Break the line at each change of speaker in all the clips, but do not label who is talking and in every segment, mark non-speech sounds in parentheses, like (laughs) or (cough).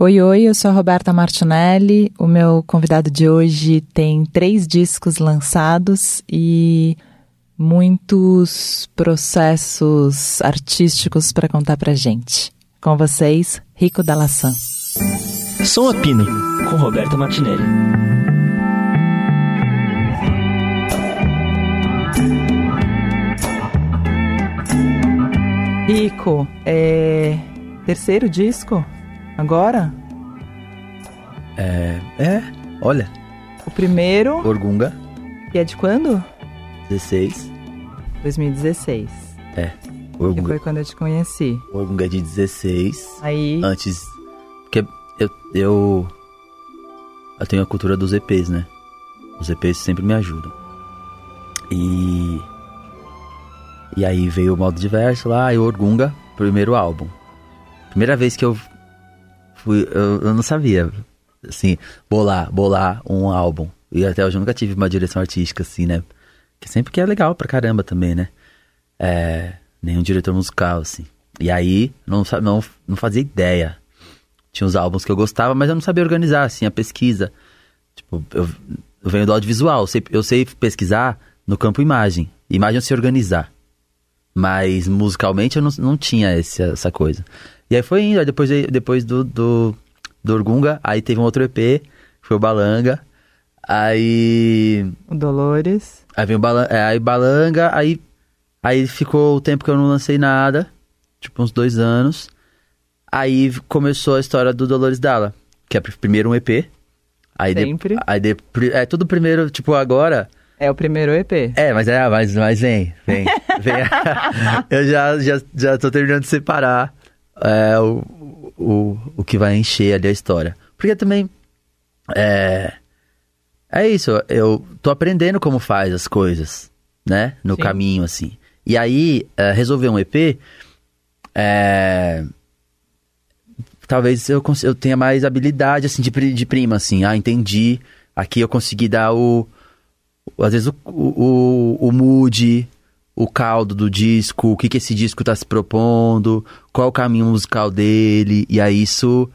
Oi, oi, eu sou a Roberta Martinelli. O meu convidado de hoje tem três discos lançados e muitos processos artísticos para contar pra gente. Com vocês, Rico Dalassan.
Som a Pino, com Roberta Martinelli.
Rico, é. Terceiro disco? Agora?
É. É, olha.
O primeiro,
Orgunga,
que é de quando?
16.
2016.
É.
Que
Orgunga,
foi quando eu te conheci.
Orgunga de 16.
Aí.
Antes. Porque eu, eu. Eu tenho a cultura dos EPs, né? Os EPs sempre me ajudam. E. E aí veio o modo diverso lá e o Orgunga, primeiro álbum. Primeira vez que eu fui. Eu, eu não sabia, assim, bolar, bolar um álbum. E até hoje eu nunca tive uma direção artística, assim, né? Que sempre que é legal pra caramba também, né? É, nenhum diretor musical, assim. E aí, não, não, não fazia ideia. Tinha uns álbuns que eu gostava, mas eu não sabia organizar, assim, a pesquisa. Tipo, eu, eu venho do audiovisual, eu sei, eu sei pesquisar no campo imagem. Imagem sei organizar. Mas musicalmente eu não, não tinha esse, essa coisa. E aí foi indo, aí depois, depois do, do, do Orgunga, aí teve um outro EP, que foi o Balanga. Aí.
O Dolores.
Aí veio o Balanga, é, aí Balanga, aí, aí ficou o tempo que eu não lancei nada, tipo uns dois anos. Aí começou a história do Dolores Dalla, que é pr- primeiro um EP. Aí de-
Sempre.
aí de- é tudo primeiro, tipo agora.
É o primeiro EP.
É, mas é, mas, mas vem, vem, vem. (laughs) (laughs) eu já, já, já tô terminando de separar é, o, o, o que vai encher ali a história. Porque também é, é isso, eu tô aprendendo como faz as coisas, né? No
Sim.
caminho, assim. E aí, é, resolver um EP, é, talvez eu, eu tenha mais habilidade, assim, de, de prima, assim. Ah, entendi. Aqui eu consegui dar o, às vezes o, o, o mood, o caldo do disco, o que, que esse disco tá se propondo, qual o caminho musical dele, e aí isso,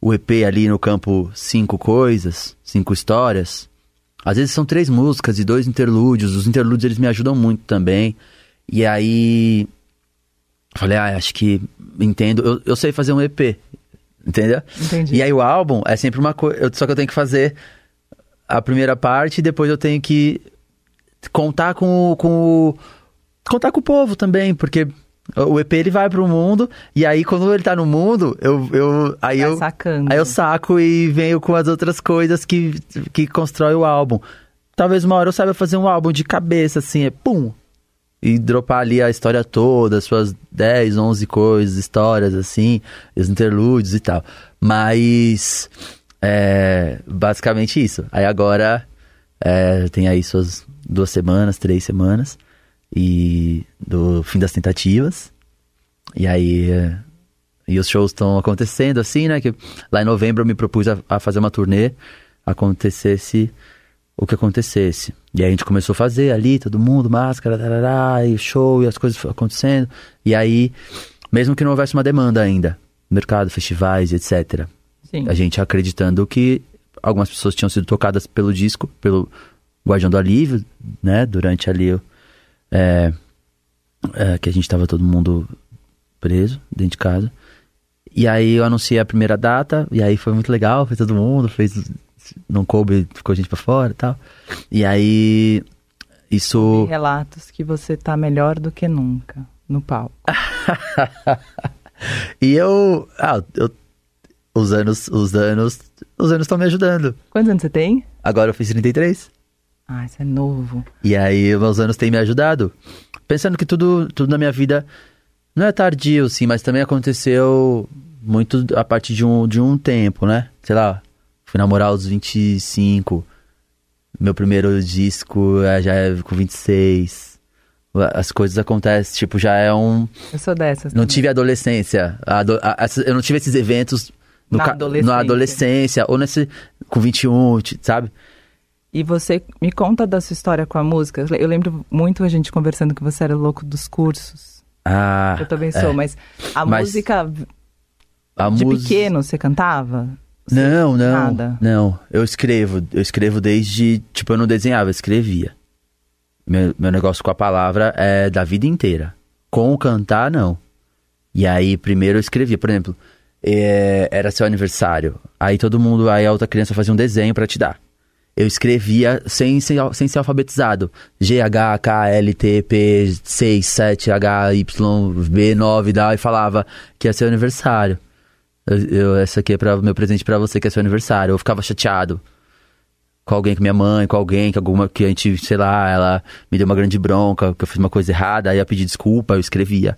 o EP ali no campo cinco coisas, cinco histórias. Às vezes são três músicas e dois interlúdios, os interlúdios eles me ajudam muito também. E aí, falei, ah, acho que entendo, eu, eu sei fazer um EP, entendeu?
Entendi.
E aí o álbum é sempre uma coisa, só que eu tenho que fazer a primeira parte e depois eu tenho que contar com, com o- contar com o povo também, porque o EP ele vai pro mundo e aí quando ele tá no mundo, eu, eu aí eu
sacando.
aí eu saco e venho com as outras coisas que que constrói o álbum. Talvez uma hora eu saiba fazer um álbum de cabeça assim, é pum, e dropar ali a história toda, as suas 10, 11 coisas, histórias assim, os interlúdios e tal. Mas é basicamente isso. Aí agora é, tem aí suas duas semanas, três semanas e do fim das tentativas. E aí é, e os shows estão acontecendo assim, né? Que lá em novembro eu me propus a, a fazer uma turnê, acontecesse o que acontecesse. E aí a gente começou a fazer ali, todo mundo, máscara, tarará, e show, e as coisas acontecendo. E aí, mesmo que não houvesse uma demanda ainda, mercado, festivais, etc.
Sim.
A gente acreditando que algumas pessoas tinham sido tocadas pelo disco, pelo Guardião do Alívio, né? Durante ali o. é, é, que a gente tava todo mundo preso dentro de casa. E aí eu anunciei a primeira data, e aí foi muito legal, foi todo mundo, fez. Não coube, ficou gente pra fora e tal. E aí. Isso.
Relatos que você tá melhor do que nunca no palco. (laughs)
E eu. Ah, eu. Os anos. Os anos. Os anos estão me ajudando.
Quantos anos você tem?
Agora eu fiz 33.
Ah, isso é novo.
E aí, meus anos têm me ajudado. Pensando que tudo, tudo na minha vida não é tardio, sim, mas também aconteceu muito a partir de um, de um tempo, né? Sei lá, fui namorar aos 25. Meu primeiro disco é, já é com 26. As coisas acontecem, tipo, já é um.
Eu sou dessas.
Não
também.
tive adolescência. A a- essa- eu não tive esses eventos no
Na adolescência.
na adolescência, ou nesse. com 21, ti- sabe?
E você me conta da sua história com a música. Eu lembro muito a gente conversando que você era louco dos cursos.
Ah.
Eu também sou,
é.
mas a
Mas-
música
A
De
música-
pequeno você cantava? Você-
Não, não.
Nada.
Não, eu escrevo. Eu escrevo desde. Tipo, eu não desenhava, eu escrevia. Meu, meu negócio com a palavra é da vida inteira. Com o cantar, não. E aí, primeiro eu escrevia. Por exemplo, é, era seu aniversário. Aí todo mundo, aí a outra criança fazia um desenho pra te dar. Eu escrevia sem, sem, sem ser alfabetizado. G, H, K, L, T, P, 6, 7, H, Y, B, 9, dá, e falava que ia ser aniversário. Eu, eu- essa aqui é para meu presente pra você, que é seu aniversário. Eu ficava chateado com alguém, com minha mãe, com alguém, que alguma que a gente, sei lá, ela me deu uma grande bronca, que eu fiz uma coisa errada, aí eu pedi desculpa, eu escrevia.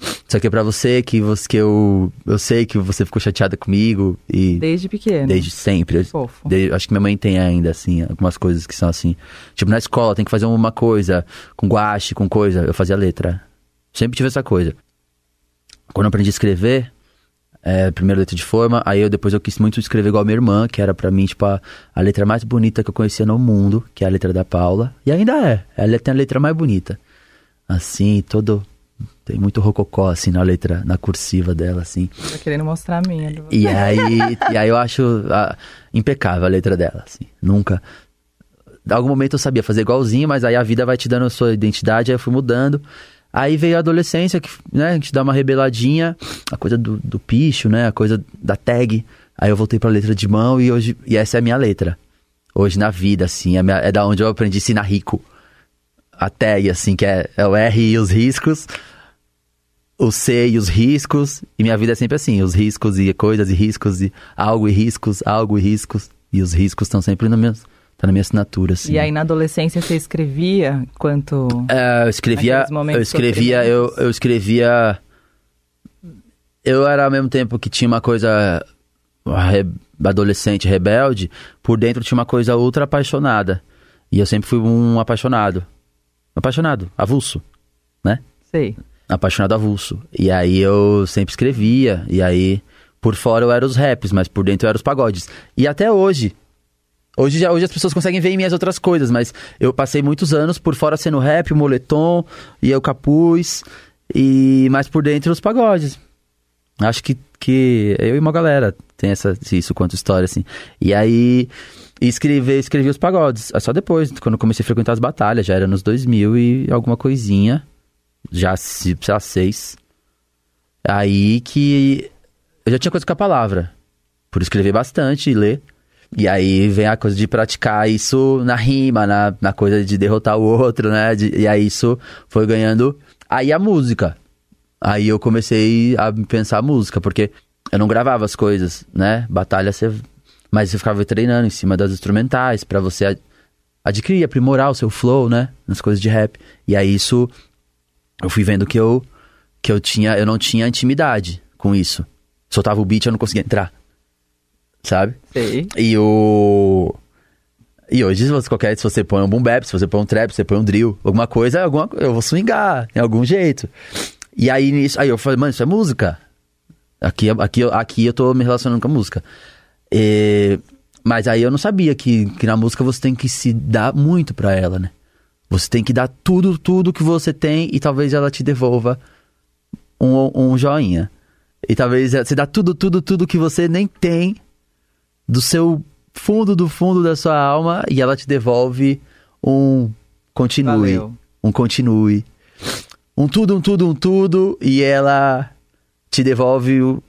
Isso aqui é pra você, que, você, que eu, eu sei que você ficou chateada comigo e
Desde pequeno.
desde sempre.
Fofo.
de- acho que minha mãe tem ainda, assim, algumas coisas que são assim. Tipo, na escola tem que fazer uma coisa com guache, com coisa, eu fazia letra. Sempre tive essa coisa. Quando eu aprendi a escrever, é, primeiro letra de forma, aí eu depois eu quis muito escrever igual a minha irmã, que era pra mim, tipo, a, a letra mais bonita que eu conhecia no mundo, que é a letra da Paula. E ainda é. Ela tem a letra mais bonita. Assim, todo. Tem muito rococó, assim, na letra, na cursiva dela, assim.
Tô querendo mostrar a minha.
E aí, e aí eu acho ah, impecável a letra dela, assim. Nunca. Em algum momento eu sabia fazer igualzinho, mas aí a vida vai te dando a sua identidade, aí eu fui mudando. Aí veio a adolescência, que né, que te dá uma rebeladinha, a coisa do, do picho, né? A coisa da tag. Aí eu voltei pra letra de mão e hoje. E essa é a minha letra. Hoje na vida, assim. É, minha- é da onde eu aprendi a ensinar rico. A tag, assim, que é, é o R e os riscos o C e os riscos. E minha vida é sempre assim: os riscos e coisas e riscos e algo e riscos, algo e riscos. E os riscos estão sempre no meu, tá na minha assinatura, assim.
E aí na adolescência você escrevia quanto.
É, eu escrevia. Eu escrevia, eu, eu escrevia. Eu era ao mesmo tempo que tinha uma coisa re- adolescente, rebelde, por dentro tinha uma coisa ultra apaixonada. E eu sempre fui um apaixonado. Apaixonado, avulso, né?
Sei.
Apaixonado avulso. E aí eu sempre escrevia, e aí por fora eu era os raps, mas por dentro eu era os pagodes. E até hoje. Hoje, hoje as pessoas conseguem ver em mim as outras coisas, mas eu passei muitos anos por fora sendo rap, o moletom, e eu capuz, e mais por dentro os pagodes. Acho que, que eu e uma galera tem essa, isso quanto história, assim. E aí, escrever, escrevi os pagodes. É só depois, quando comecei a frequentar as batalhas, já era nos 2000 e alguma coisinha. Já, se- sei seis. Aí que eu já tinha coisa com a palavra. Por escrever bastante e ler. E aí vem a coisa de praticar isso na rima, na, na coisa de derrotar o outro, né? De- e aí isso foi ganhando. Aí a música. Aí eu comecei a pensar a música, porque eu não gravava as coisas, né? Batalha você. Mas eu ficava treinando em cima das instrumentais pra você ad- adquirir, aprimorar o seu flow, né? Nas coisas de rap. E aí isso. Eu fui vendo que eu. Que eu tinha. Eu não tinha intimidade com isso. Soltava o beat eu não conseguia entrar. Sabe?
Sei.
E o. E hoje, se você, qualquer, se você põe um boom bap, se você põe um trap, se você põe um drill, alguma coisa, alguma, eu vou swingar, em algum jeito. E aí, nisso, aí eu falei, mano, isso é música. Aqui, aqui, aqui eu tô me relacionando com a música. E- mas aí eu não sabia que, que na música você tem que se dar muito pra ela, né? Você tem que dar tudo, tudo que você tem e talvez ela te devolva um, um joinha. E talvez você dá tudo, tudo, tudo que você nem tem do seu fundo do fundo da sua alma e ela te devolve um continue,
Valeu.
um continue, um tudo, um tudo, um tudo e ela te devolve o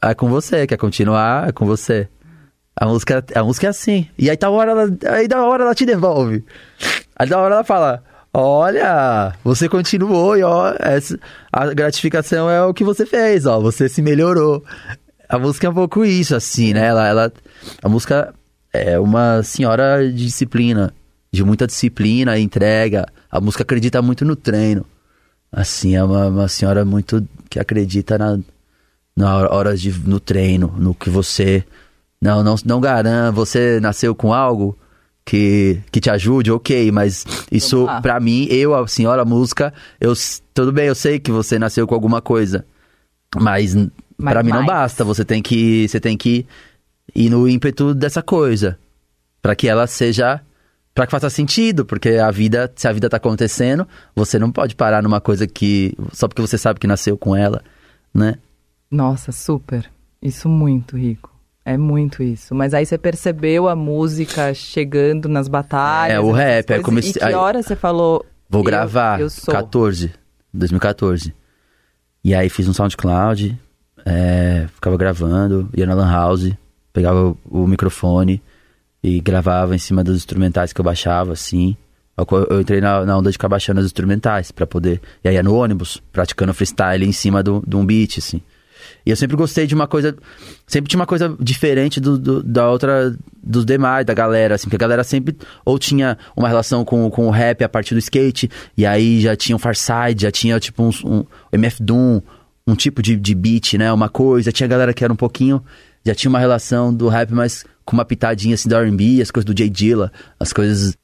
é com você, quer continuar, é com você. A música, a música é assim. E aí da hora ela, aí da hora ela te devolve. Aí da hora ela fala: "Olha, você continuou e ó, essa, a gratificação é o que você fez, ó, você se melhorou". A música é um pouco isso assim, né? Ela, ela a música é uma senhora de disciplina, de muita disciplina entrega. A música acredita muito no treino. Assim, é uma, uma senhora muito que acredita na, na hora- de no treino, no que você não não não garanta, você nasceu com algo que, que te ajude, OK, mas isso pra mim, eu a senhora música, eu tudo bem, eu sei que você nasceu com alguma coisa, mas
Mas
pra mim não basta, você tem que você tem que ir no ímpeto dessa coisa Pra que ela seja Pra que faça sentido, porque a vida, se a vida tá acontecendo, você não pode parar numa coisa que só porque você sabe que nasceu com ela, né?
Nossa, super. Isso muito rico. É muito isso. Mas aí você percebeu a música chegando nas batalhas.
É, o rap. É
comecei... E que hora você falou.
Vou gravar. Eu sou. 14. 2014. E aí fiz um SoundCloud, é, ficava gravando, ia na Lan House, pegava o, o, microfone e gravava em cima dos instrumentais que eu baixava, assim. Eu, eu entrei na, na, onda de ficar baixando os instrumentais para poder. E aí ia no ônibus, praticando freestyle em cima de um beat, assim. E eu sempre gostei de uma coisa. Sempre tinha uma coisa diferente do, do, da outra. dos demais, da galera, assim. Porque a galera sempre ou tinha uma relação com, com o rap a partir do skate. E aí já tinha o Farside, já tinha tipo um, um MF Doom, um tipo de, de beat, né? Uma coisa. Tinha galera que era um pouquinho. Já tinha uma relação do rap, mas com uma pitadinha assim da RB, as coisas do Jay Dilla, as coisas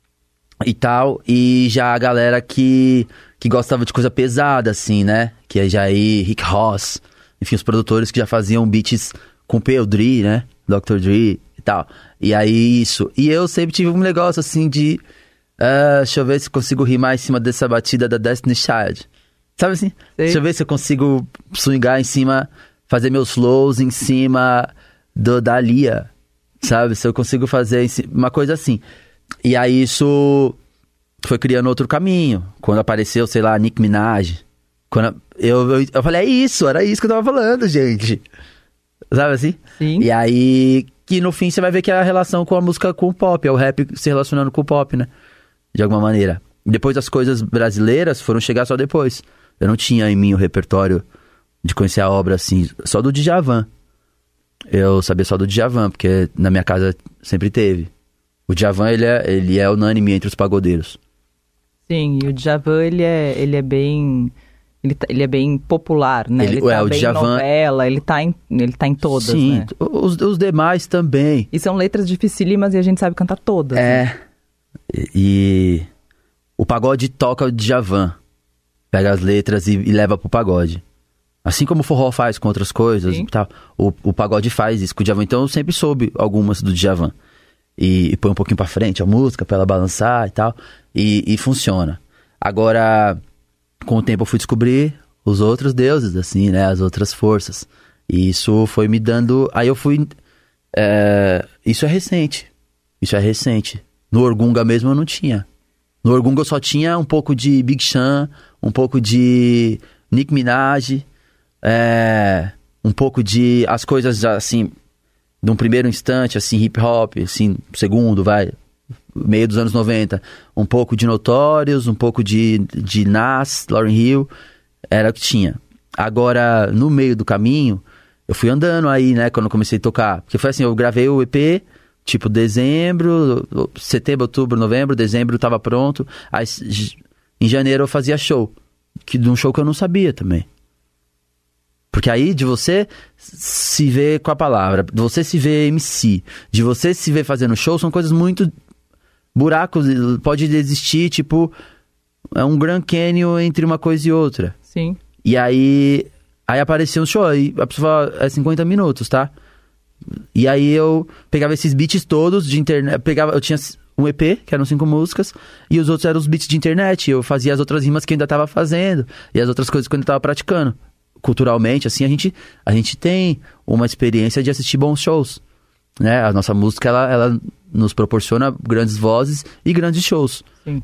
e tal. E já a galera que, que gostava de coisa pesada, assim, né? Que é já aí Rick Ross enfim, os produtores que já faziam beats com P.O. Dre, né? Dr. Dre e tal. E aí, isso. E eu sempre tive um negócio assim de. Uh, deixa eu ver se consigo rimar em cima dessa batida da Destiny Child. Sabe assim? Sim. Deixa eu ver se eu consigo swingar em cima, fazer meus flows em cima do, da Lia. Sabe? Se eu consigo fazer uma coisa assim. E aí isso foi criando outro caminho. Quando apareceu, sei lá, Nick Minaj. Quando eu, eu, eu falei, é isso, era isso que eu tava falando, gente. Sabe assim?
Sim.
E aí, que no fim você vai ver que é a relação com a música com o pop, é o rap se relacionando com o pop, né? De alguma maneira. Depois as coisas brasileiras foram chegar só depois. Eu não tinha em mim o repertório de conhecer a obra assim, só do Djavan. Eu sabia só do Djavan, porque na minha casa sempre teve. O Djavan, ele é, ele é unânime entre os pagodeiros.
Sim, e o Djavan, ele é, ele é bem ele, tá, ele é bem popular, né? Ele, ele tá é, o bem Djavan... novela, ele tá em, ele tá em todas,
Sim,
né?
os, os demais também.
E são letras dificílimas e a gente sabe cantar todas.
É. Né? E, e, o pagode toca o Djavan. Pega as letras e, e, leva pro pagode. Assim como o forró faz com outras coisas e tal. O, o pagode faz isso com o Djavan. Então eu sempre soube algumas do Djavan. E, e põe um pouquinho pra frente a música pra ela balançar e tal. E, e funciona. Agora com o tempo eu fui descobrir os outros deuses, assim, né? As outras forças. E isso foi me dando. Aí eu fui. É... Isso é recente. Isso é recente. No Orgunga mesmo eu não tinha. No Orgunga eu só tinha um pouco de Big Sean, um pouco de Nick Minaj, é... um pouco de. As coisas assim. Num primeiro instante, assim, hip hop, assim, segundo, vai, meio dos anos 90, um pouco de Notorious, um pouco de, de Nas, Lauryn Hill, era o que tinha. Agora, no meio do caminho, eu fui andando aí, né, quando eu comecei a tocar. Porque foi assim, eu gravei o EP, tipo, dezembro, setembro, outubro, novembro, dezembro tava pronto. Aí, em janeiro eu fazia show, que de um show que eu não sabia também. Porque aí de você se ver com a palavra, de você se ver MC, de você se ver fazendo show, são coisas muito buracos, pode existir, tipo, é um Grand Canyon entre uma coisa e outra.
Sim.
E aí, aí apareceu um show, aí a pessoa fala, é 50 minutos, tá? E aí eu pegava esses beats todos de internet, pegava, eu tinha um EP, que eram cinco músicas, e os outros eram os beats de internet, eu fazia as outras rimas que eu ainda tava fazendo, e as outras coisas que eu ainda tava praticando. Culturalmente, assim, a gente, a gente tem uma experiência de assistir bons shows, né? A nossa música, ela, ela nos proporciona grandes vozes e grandes shows.
Sim.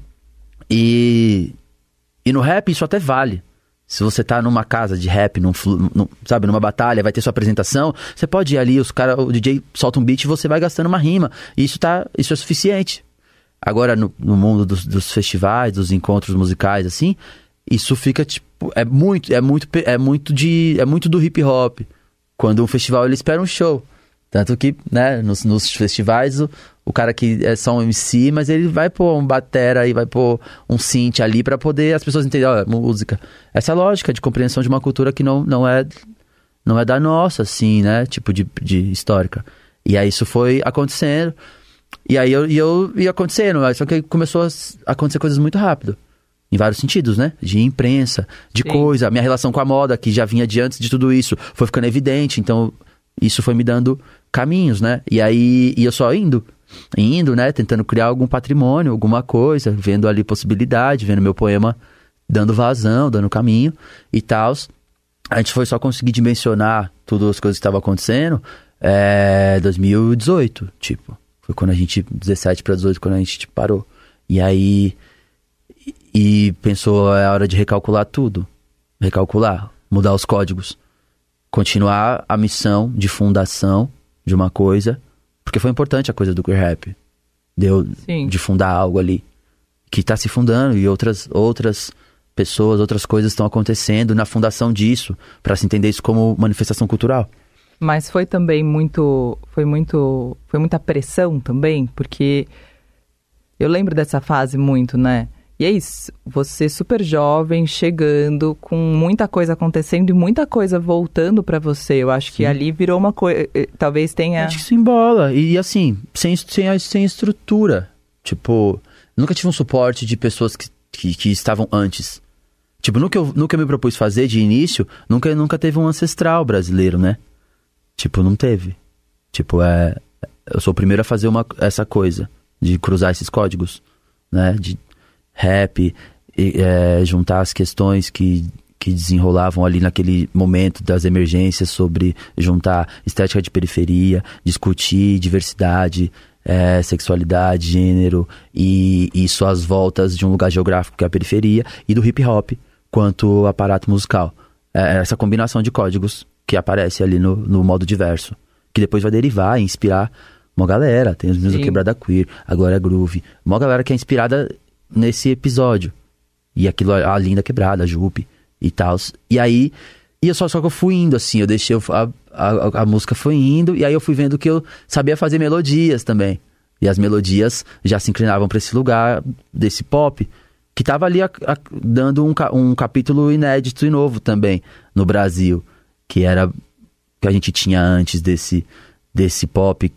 E, e no rap isso até vale. Se você tá numa casa de rap, num, num, sabe, numa batalha, vai ter sua apresentação, você pode ir ali, os cara, o DJ solta um beat e você vai gastando uma rima. E isso, tá, isso é suficiente. Agora, no, no mundo dos, dos, festivais, dos encontros musicais, assim, isso fica, tipo, é muito, é muito, é muito de, é muito do hip hop. Quando um festival, ele espera um show. Tanto que, né, nos, nos festivais, o, o cara que é só um MC, mas ele vai pôr um batera e vai pôr um synth ali para poder as pessoas entenderem, ó, música. Essa é lógica de compreensão de uma cultura que não, não é não é da nossa, assim, né, tipo de, de histórica. E aí isso foi acontecendo. E aí eu, e eu ia acontecendo, só que começou a acontecer coisas muito rápido. Em vários sentidos, né? De imprensa, de Sim. coisa. A minha relação com a moda, que já vinha de antes de tudo isso, foi ficando evidente. Então, isso foi me dando caminhos, né? E aí, e eu só indo, indo, né? Tentando criar algum patrimônio, alguma coisa, vendo ali possibilidade, vendo meu poema dando vazão, dando caminho e tal. a gente foi só conseguir dimensionar todas as coisas que estavam acontecendo é 2018, tipo. Foi quando a gente, 17 para 18, quando a gente tipo, parou. E aí, e pensou, é hora de recalcular tudo. Recalcular, mudar os códigos. Continuar a missão de fundação de uma coisa, porque foi importante a coisa do queer rap. Deu
Sim.
de fundar algo ali que está se fundando e outras outras pessoas, outras coisas estão acontecendo na fundação disso, para se entender isso como manifestação cultural.
Mas foi também muito, foi muito, foi muita pressão também, porque eu lembro dessa fase muito, né? E é isso, você super jovem, chegando, com muita coisa acontecendo e muita coisa voltando para você. Eu acho que
Sim.
ali virou uma coisa, talvez tenha
Acho que isso embola. E assim, sem, sem, sem estrutura. Tipo, nunca tive um suporte de pessoas que, que, que estavam antes. Tipo, no que, eu, no que eu me propus fazer de início, nunca, nunca teve um ancestral brasileiro, né? Tipo, não teve. Tipo, é. Eu sou o primeiro a fazer uma, essa coisa, de cruzar esses códigos, né? De rap, e, é, juntar as questões que, que desenrolavam ali naquele momento das emergências sobre juntar estética de periferia, discutir diversidade, é, sexualidade, gênero e, e suas voltas de um lugar geográfico que é a periferia e do hip hop quanto aparato musical. É essa combinação de códigos que aparece ali no, no modo diverso, que depois vai derivar e inspirar uma galera. Tem os meninos
Sim.
Quebrada Queer, a Glória Groove, uma galera que é inspirada nesse episódio. E aquilo, a Linda Quebrada, a Jupe e tal. E aí, e eu só, só que eu fui indo, assim, eu deixei, a, a, a música foi indo, e aí eu fui vendo que eu sabia fazer melodias também. E as melodias já se inclinavam para esse lugar desse pop, que tava ali a- a- dando um, um capítulo inédito e novo também no Brasil, que era que a gente tinha antes desse, desse pop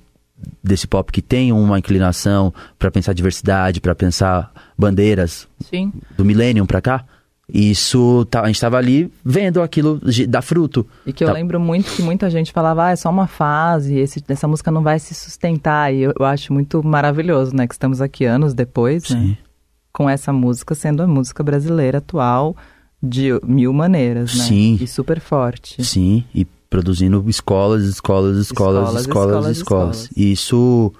desse pop que tem uma inclinação para pensar diversidade, para pensar bandeiras
Sim.
do millennium para cá. Isso tá, a gente tava ali vendo aquilo dar fruto.
E que eu
Tá.
lembro muito que muita gente falava, ah, é só uma fase, esse, essa música não vai se sustentar. E eu, eu acho muito maravilhoso, né? Que estamos aqui anos depois, né? Com essa música sendo a música brasileira atual de mil maneiras, né?
Sim.
E super forte.
Sim, e produzindo escolas, escolas, escolas,
Escolas,
escolas,
escolas,
escolas.
escolas.
Isso.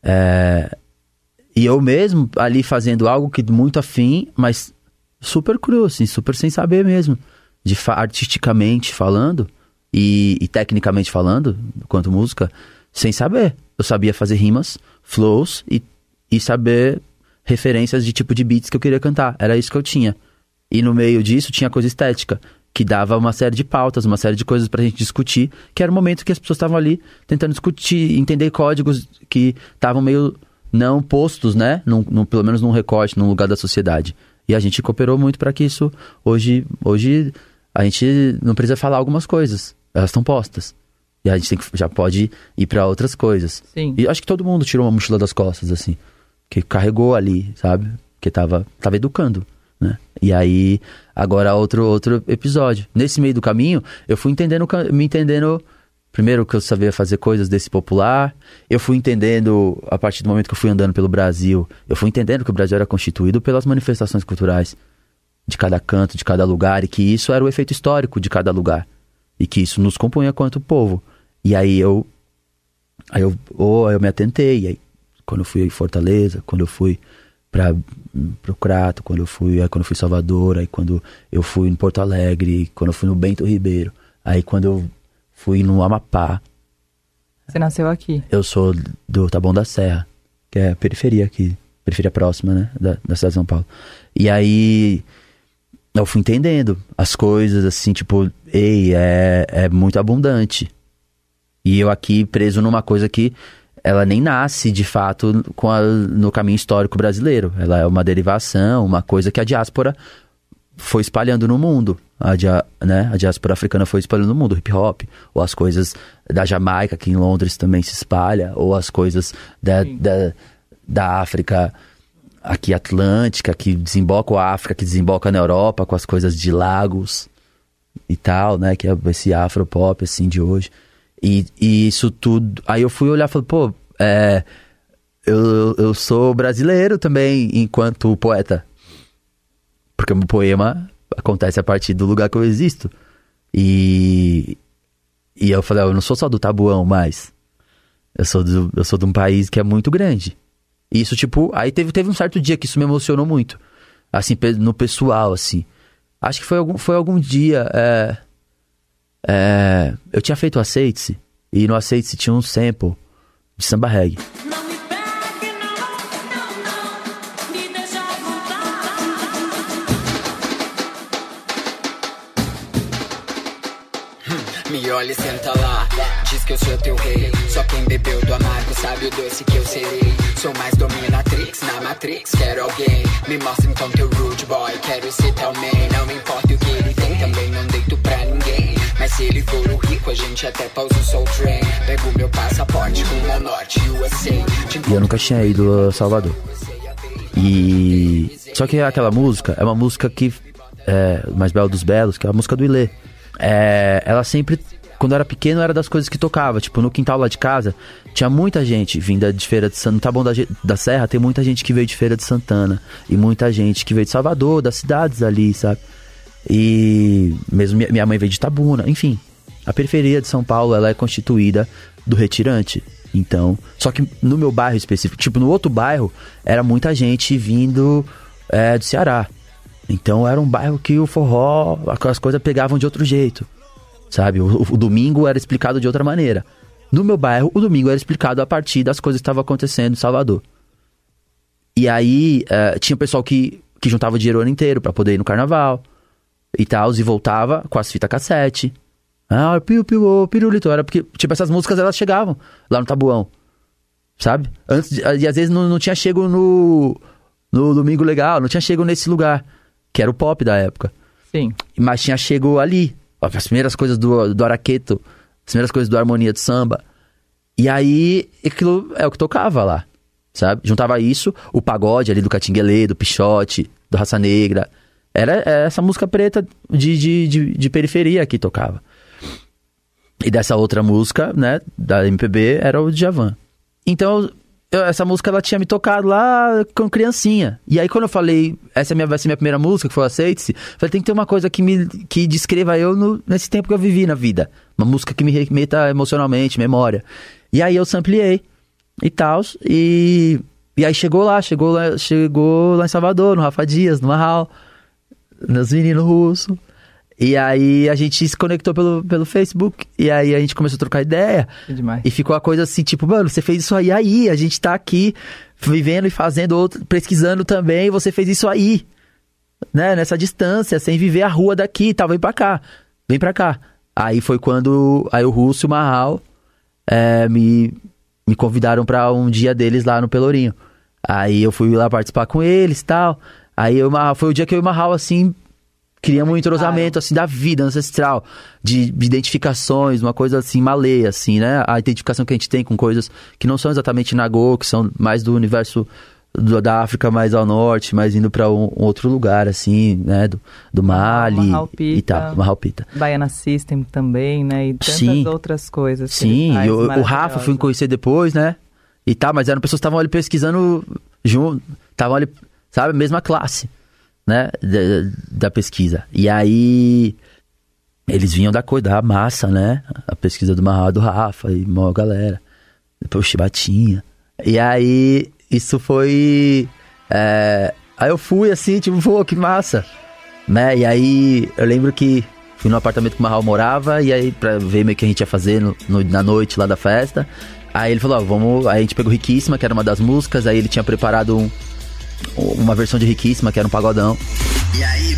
É... E eu mesmo ali fazendo algo que muito afim, mas super cru, assim, super sem saber mesmo. De fa- artisticamente falando e, e tecnicamente falando, quanto música, sem saber. Eu sabia fazer rimas, flows e, e saber referências de tipo de beats que eu queria cantar. Era isso que eu tinha. E no meio disso tinha coisa estética, que dava uma série de pautas, uma série de coisas pra gente discutir, que era o momento que as pessoas estavam ali tentando discutir, entender códigos que estavam meio não postos, né? Num, num- pelo menos num recorte, num lugar da sociedade. E a gente cooperou muito para que isso hoje, hoje a gente não precisa falar algumas coisas, elas estão postas. E a gente que, já pode ir para outras coisas.
Sim.
E acho que todo mundo tirou uma mochila das costas, assim. Que carregou ali, sabe? Que tava, tava educando, né? E aí, agora outro, outro episódio. Nesse meio do caminho, eu fui entendendo, me entendendo... Primeiro que eu sabia fazer coisas desse popular. Eu fui entendendo, a partir do momento que eu fui andando pelo Brasil, eu fui entendendo que o Brasil era constituído pelas manifestações culturais de cada canto, de cada lugar, e que isso era o efeito histórico de cada lugar. E que isso nos compunha quanto povo. E aí eu Aí eu, ou eu me atentei, aí quando eu fui em Fortaleza, quando eu fui para pro Crato, quando eu fui, aí quando eu fui em Salvador, aí quando eu fui em Porto Alegre, quando eu fui no Bento Ribeiro, aí quando eu fui no Amapá,
Você nasceu aqui.
eu sou do Taboão da Serra, que é a periferia aqui, periferia próxima, né, da, da cidade de São Paulo. E aí eu fui entendendo as coisas, assim, tipo, ei, é, é muito abundante. E eu aqui preso numa coisa que ela nem nasce, de fato, com a- no caminho histórico brasileiro. Ela é uma derivação, uma coisa que a diáspora foi espalhando no mundo. A, dia, né, a diáspora africana foi espalhando no mundo, o hip hop, ou as coisas da Jamaica, que em Londres também se espalha, ou as coisas da, da, da África aqui Atlântica, que desemboca a África, que desemboca na Europa, com as coisas de lagos e tal, né? Que é esse afropop, assim, de hoje. E, e isso tudo. Aí eu fui olhar e falei, pô, é, eu, eu sou brasileiro também enquanto poeta. Porque o meu poema acontece a partir do lugar que eu existo. E, e eu falei, ó, eu não sou só do Tabuão mais. Eu sou, do, eu sou de um país que é muito grande. E isso, tipo, aí teve, teve um certo dia que isso me emocionou muito. Assim, no pessoal, assim. Acho que foi algum, foi algum dia. É, é, eu tinha feito o Aceite-se. E no Aceite-se tinha um sample de samba reggae.
Não me pegue, não, não, não, me deixa voltar.
Me olha e senta lá, diz que eu sou teu rei. Só quem bebeu do amargo sabe o doce que eu serei. Sou mais dominatrix na Matrix, quero alguém. Me mostra então teu rude boy, quero ser teu man. Não me importa o que ele tem, também não deito pra ninguém. Mas se ele for o rico, a gente até pausa o Soul Train. Pego meu passaporte rumo ao norte, USA.
E eu nunca tinha ido a Salvador. E. Só que aquela música é uma música que. É, o Mais Belo dos Belos, que é a música do Ilê. É, ela sempre, quando era pequeno, era das coisas que tocava. Tipo, no quintal lá de casa, tinha muita gente vinda de Feira de Santana. No Taboão da, da Serra, tem muita gente que veio de Feira de Santana. E muita gente que veio de Salvador, das cidades ali, sabe? E mesmo minha- mãe veio de Tabuna, enfim. A periferia de São Paulo, ela é constituída do retirante. Então, só que no meu bairro específico, tipo no outro bairro, era muita gente vindo é, do Ceará. Então era um bairro que o forró, as coisas pegavam de outro jeito. Sabe? O, o domingo era explicado de outra maneira. No meu bairro, o domingo era explicado a partir das coisas que estavam acontecendo em Salvador. E aí, eh, tinha o pessoal que, que juntava dinheiro o ano inteiro pra poder ir no carnaval e tal, e voltava com as fitas cassete. Ah, piu, piu, ô, pirulito. Era porque, tipo, essas músicas elas chegavam lá no tabuão. Sabe? Antes de- e às vezes não, não tinha chego no, no Domingo Legal, não tinha chego nesse lugar, que era o pop da época.
Sim.
Mas tinha chego ali. As primeiras coisas do, do Araqueto, as primeiras coisas do Harmonia de Samba. E aí, aquilo é o que tocava lá, sabe? Juntava isso, o pagode ali do Catinguelê, do Pichote, do Raça Negra. Era essa música preta de, de, de, de periferia que tocava. E dessa outra música, né, da MPB, era o Djavan. Então, eu- essa música ela tinha me tocado lá com criancinha. E aí, quando eu falei, essa é minha, vai ser minha primeira música, que foi Aceite-se, falei, tem que ter uma coisa que me que descreva eu no- nesse tempo que eu vivi na vida. Uma música que me remeta emocionalmente, memória. E aí eu sampleei e tal. E, e aí chegou lá, chegou lá, chegou lá em Salvador, no Rafa Dias, no Marral, nos meninos russos. E aí a gente se conectou pelo, pelo Facebook. E aí a gente começou a trocar ideia.
Que demais.
E ficou a coisa assim, tipo, mano, você fez isso aí, aí, a gente tá aqui vivendo e fazendo outro, pesquisando também, você fez isso aí, né, nessa distância, sem viver a rua daqui e tal, vem pra cá, vem pra cá. Aí foi quando, aí o Russo e o Marral é, me, me convidaram pra um dia deles lá no Pelourinho. Aí eu fui lá participar com eles e tal, aí eu, foi o dia que eu e o Marral, assim, criamos um entrosamento, assim, da vida ancestral, de, de identificações, uma coisa assim, maleia, assim, né? A identificação que a gente tem com coisas que não são exatamente Nagô, que são mais do universo do- da África mais ao norte, mais indo pra um, um outro lugar, assim, né? Do, do Mali
Mahalpita.
e tal, Mahalpita.
Baiana System também, né? E tantas
Sim.
outras coisas.
Sim,
faz
o, Rafa fui conhecer depois, né? E tal, mas eram pessoas que estavam ali pesquisando junto, estavam ali, sabe, mesma classe, né? Da, da pesquisa. E aí eles vinham da coisa, da massa, né? A pesquisa do Marral do Rafa e uma galera. Depois o Chibatinha. E aí, isso foi. é, Aí eu fui assim, tipo, pô, que massa. Né? E aí eu lembro que fui no apartamento que o Marral morava, e aí pra ver meio que a gente ia fazer no- no- na noite lá da festa. Aí ele falou, ó, vamos. Aí a gente pegou Riquíssima, que era uma das músicas, aí ele tinha preparado um- uma versão de Riquíssima, que era um pagodão.
E aí,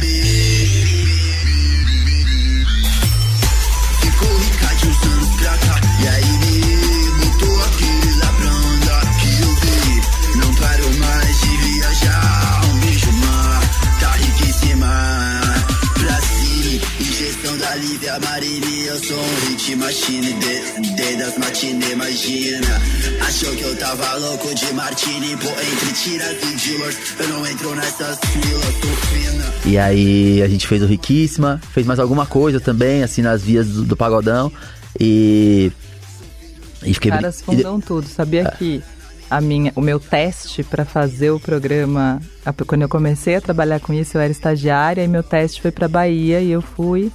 Marini. Um hit machine. De, de das matinê, imagina. Achou que eu tava louco de martini. Pô, entre tiras e dealers. Eu não entro nessas filas, tô fina.
E aí a gente fez o Riquíssima, fez mais alguma coisa também, assim, nas vias do, do pagodão. E. E fiquei.
Os caras
e-
fundam tudo. Sabia
É.
que a minha, o meu teste para fazer o programa, quando eu comecei a trabalhar com isso, eu era estagiária e meu teste foi para Bahia e eu fui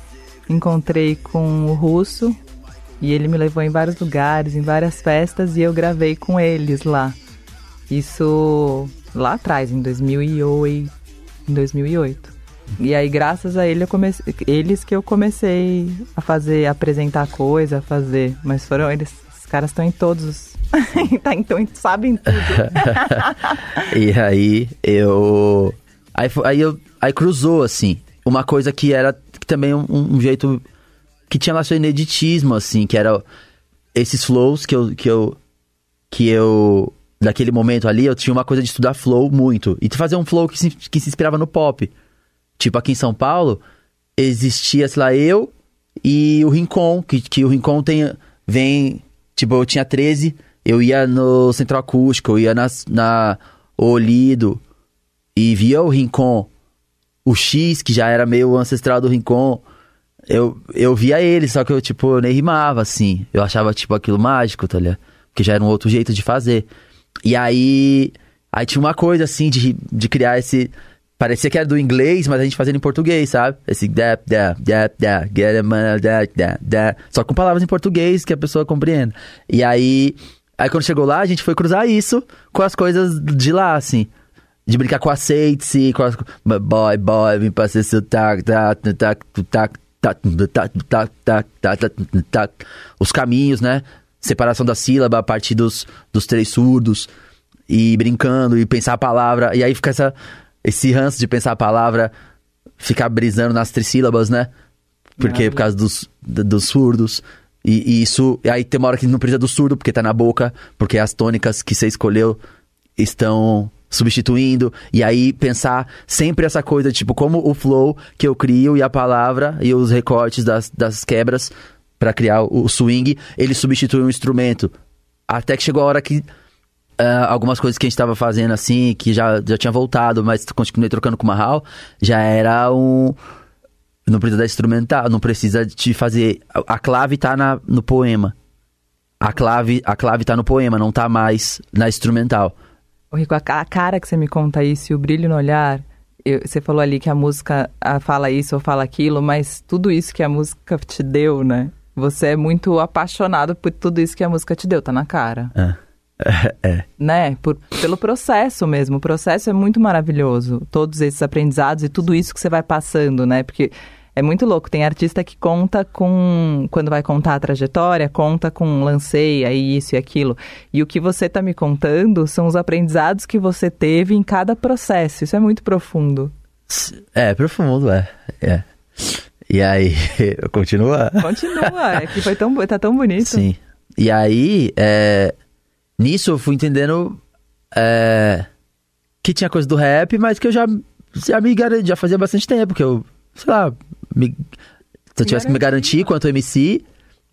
encontrei com o Russo e ele me levou em vários lugares, em várias festas e eu gravei com eles lá. Isso lá atrás, em 2008. Em 2008. E aí, graças a ele, eu comecei, eles que eu comecei a fazer, a apresentar coisa, a fazer. Mas foram eles, os caras estão em todos os. (laughs) tá, então sabem tudo. (laughs)
E aí eu. Aí, aí eu. Aí cruzou, assim. Uma coisa que era que também um, um jeito. Que tinha lá seu ineditismo, assim, que era esses flows que eu. Que eu. Que eu. Naquele momento ali, eu tinha uma coisa de estudar flow muito. E fazer um flow que se, que se inspirava no pop. Tipo, aqui em São Paulo, existia, sei lá, eu e o Rincon, que, que o Rincon tem, vem, tipo, eu tinha 13, eu ia no Centro Acústico, eu ia nas, na Olido e via o Rincon, o X, que já era meio ancestral do Rincon, eu, eu via ele, só que eu, tipo, eu nem rimava, assim, eu achava, tipo, aquilo mágico, tá ligado? Porque já era um outro jeito de fazer. E aí, aí tinha uma coisa, assim, de, de criar esse... Parecia que era do inglês, mas a gente fazia em português, sabe? Esse da, da, da, da, get a man, da. Só com palavras em português que a pessoa compreenda. E aí, aí quando chegou lá, a gente foi cruzar isso com as coisas de lá, assim de brincar com aceite-se, com a... boy, boy, vem pra ser seu tac, tac, tac, tac, os caminhos, né? Separação da sílaba a partir dos, dos três surdos e brincando e pensar a palavra. E aí fica essa, esse ranço de pensar a palavra, ficar brisando nas trissílabas, né? Porque por causa dos, dos surdos. E, e isso. E aí tem uma hora que não precisa do surdo, porque tá na boca, porque as tônicas que você escolheu estão substituindo. E aí pensar sempre essa coisa, tipo, como o flow que eu crio e a palavra e os recortes das, das quebras pra criar o, swing, ele substitui um instrumento. Até que chegou a hora que ah, algumas coisas que a gente tava fazendo assim, que já, já tinha voltado, mas continuei trocando com o Mahal, já era um. Não precisa da instrumental, não precisa de fazer. A a clave tá na, no poema. A clave, a clave tá no poema, não tá mais na instrumental.
Rico, a, ca- a cara que você me conta isso e o brilho no olhar, eu- você falou ali que a música fala isso ou fala aquilo, mas tudo isso que a música te deu, né? Você é muito apaixonado por tudo isso que a música te deu, tá na cara.
É. (laughs) é.
Né? Por, pelo processo mesmo. O processo é muito maravilhoso. Todos esses aprendizados e tudo isso que você vai passando, né? Porque é muito louco. Tem artista que conta com. Quando vai contar a trajetória, conta com lancei, aí isso e aquilo. E o que você tá me contando são os aprendizados que você teve em cada processo. Isso é muito profundo.
É, profundo, é. é. E aí, (laughs) eu continuo.
Continua, é que foi tão, tá tão bonito.
Sim. E aí, é, nisso eu fui entendendo é, que tinha coisa do rap, mas que eu já, já me já fazia bastante tempo, que eu, sei lá, me- se eu tivesse que me garantir quanto MC,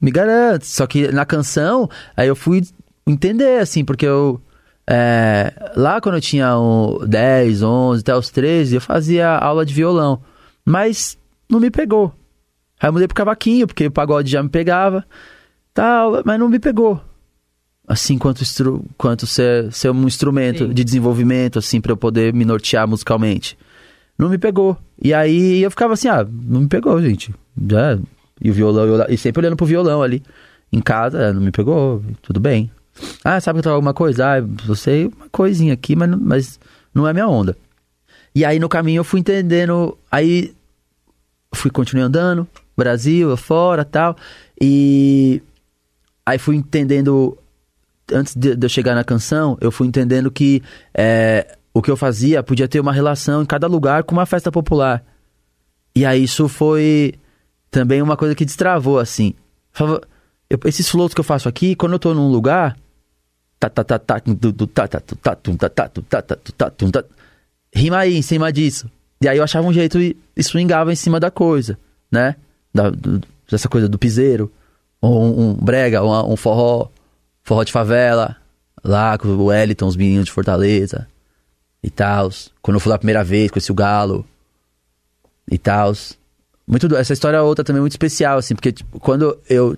me garanto. Só que na canção, aí eu fui entender, assim, porque eu. é, lá quando eu tinha um, 10, 11, até os 13, eu fazia aula de violão. Mas não me pegou. Aí eu mudei pro cavaquinho, porque o pagode já me pegava. Tal, mas não me pegou. Assim, quanto, instru quanto ser, ser um instrumento
Sim.
de desenvolvimento, assim, pra eu poder me nortear musicalmente. Não me pegou. E aí eu ficava assim, ah, não me pegou, gente. Já, e o violão, eu, e sempre olhando pro violão ali. Em casa, "Ah, não me pegou, tudo bem. Ah, sabe que eu alguma coisa? Ah, eu sei uma coisinha aqui, mas, mas não é minha onda. E aí no caminho eu fui entendendo, aí fui continuei andando, Brasil, fora tal. E aí fui entendendo, antes de eu chegar na canção, eu fui entendendo que é, o que eu fazia podia ter uma relação em cada lugar com uma festa popular. E aí isso foi também uma coisa que destravou, assim. Eu- esses flows que eu faço aqui, quando eu tô num lugar. Rima aí, em cima disso. E aí eu achava um jeito e, e swingava em cima da coisa, né? Da, do- dessa coisa do piseiro. Ou um, um brega, um, um forró. Forró de favela. Lá com o Wellington, os meninos de Fortaleza. E tal. Quando eu fui lá a primeira vez, conheci o Galo. E tal. Muito, essa história é outra também muito especial, assim, porque tipo, quando eu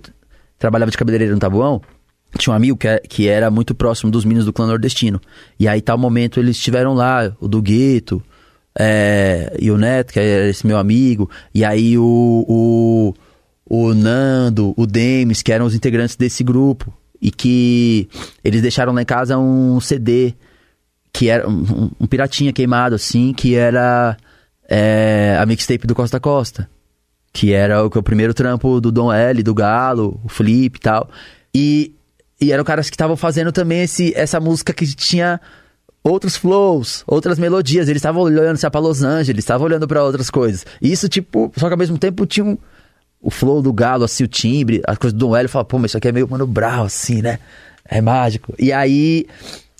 trabalhava de cabeleireiro no Tabuão, tinha um amigo que, é- que era muito próximo dos meninos do clã nordestino. E aí, tal momento, eles estiveram lá, o do Gueto, é, e o Neto, que era esse meu amigo, e aí o, o, o Nando, o Demis, que eram os integrantes desse grupo. E que eles deixaram lá em casa um CD, que era um, um- piratinha queimado, assim, que era é, a mixtape do Costa Costa. Que era o, é o primeiro trampo do Dom L, do Galo, o Flip e tal. E, e eram caras que estavam fazendo também esse, essa música que tinha outros flows, outras melodias. Eles estavam olhando se pra Los Angeles, estavam olhando pra outras coisas. Isso, tipo, só que ao mesmo tempo tinha um, o flow do Galo, assim, o timbre, as coisas do Dom L. Fala, pô, mas isso aqui é meio Mano Brown, assim, né? É mágico. E aí.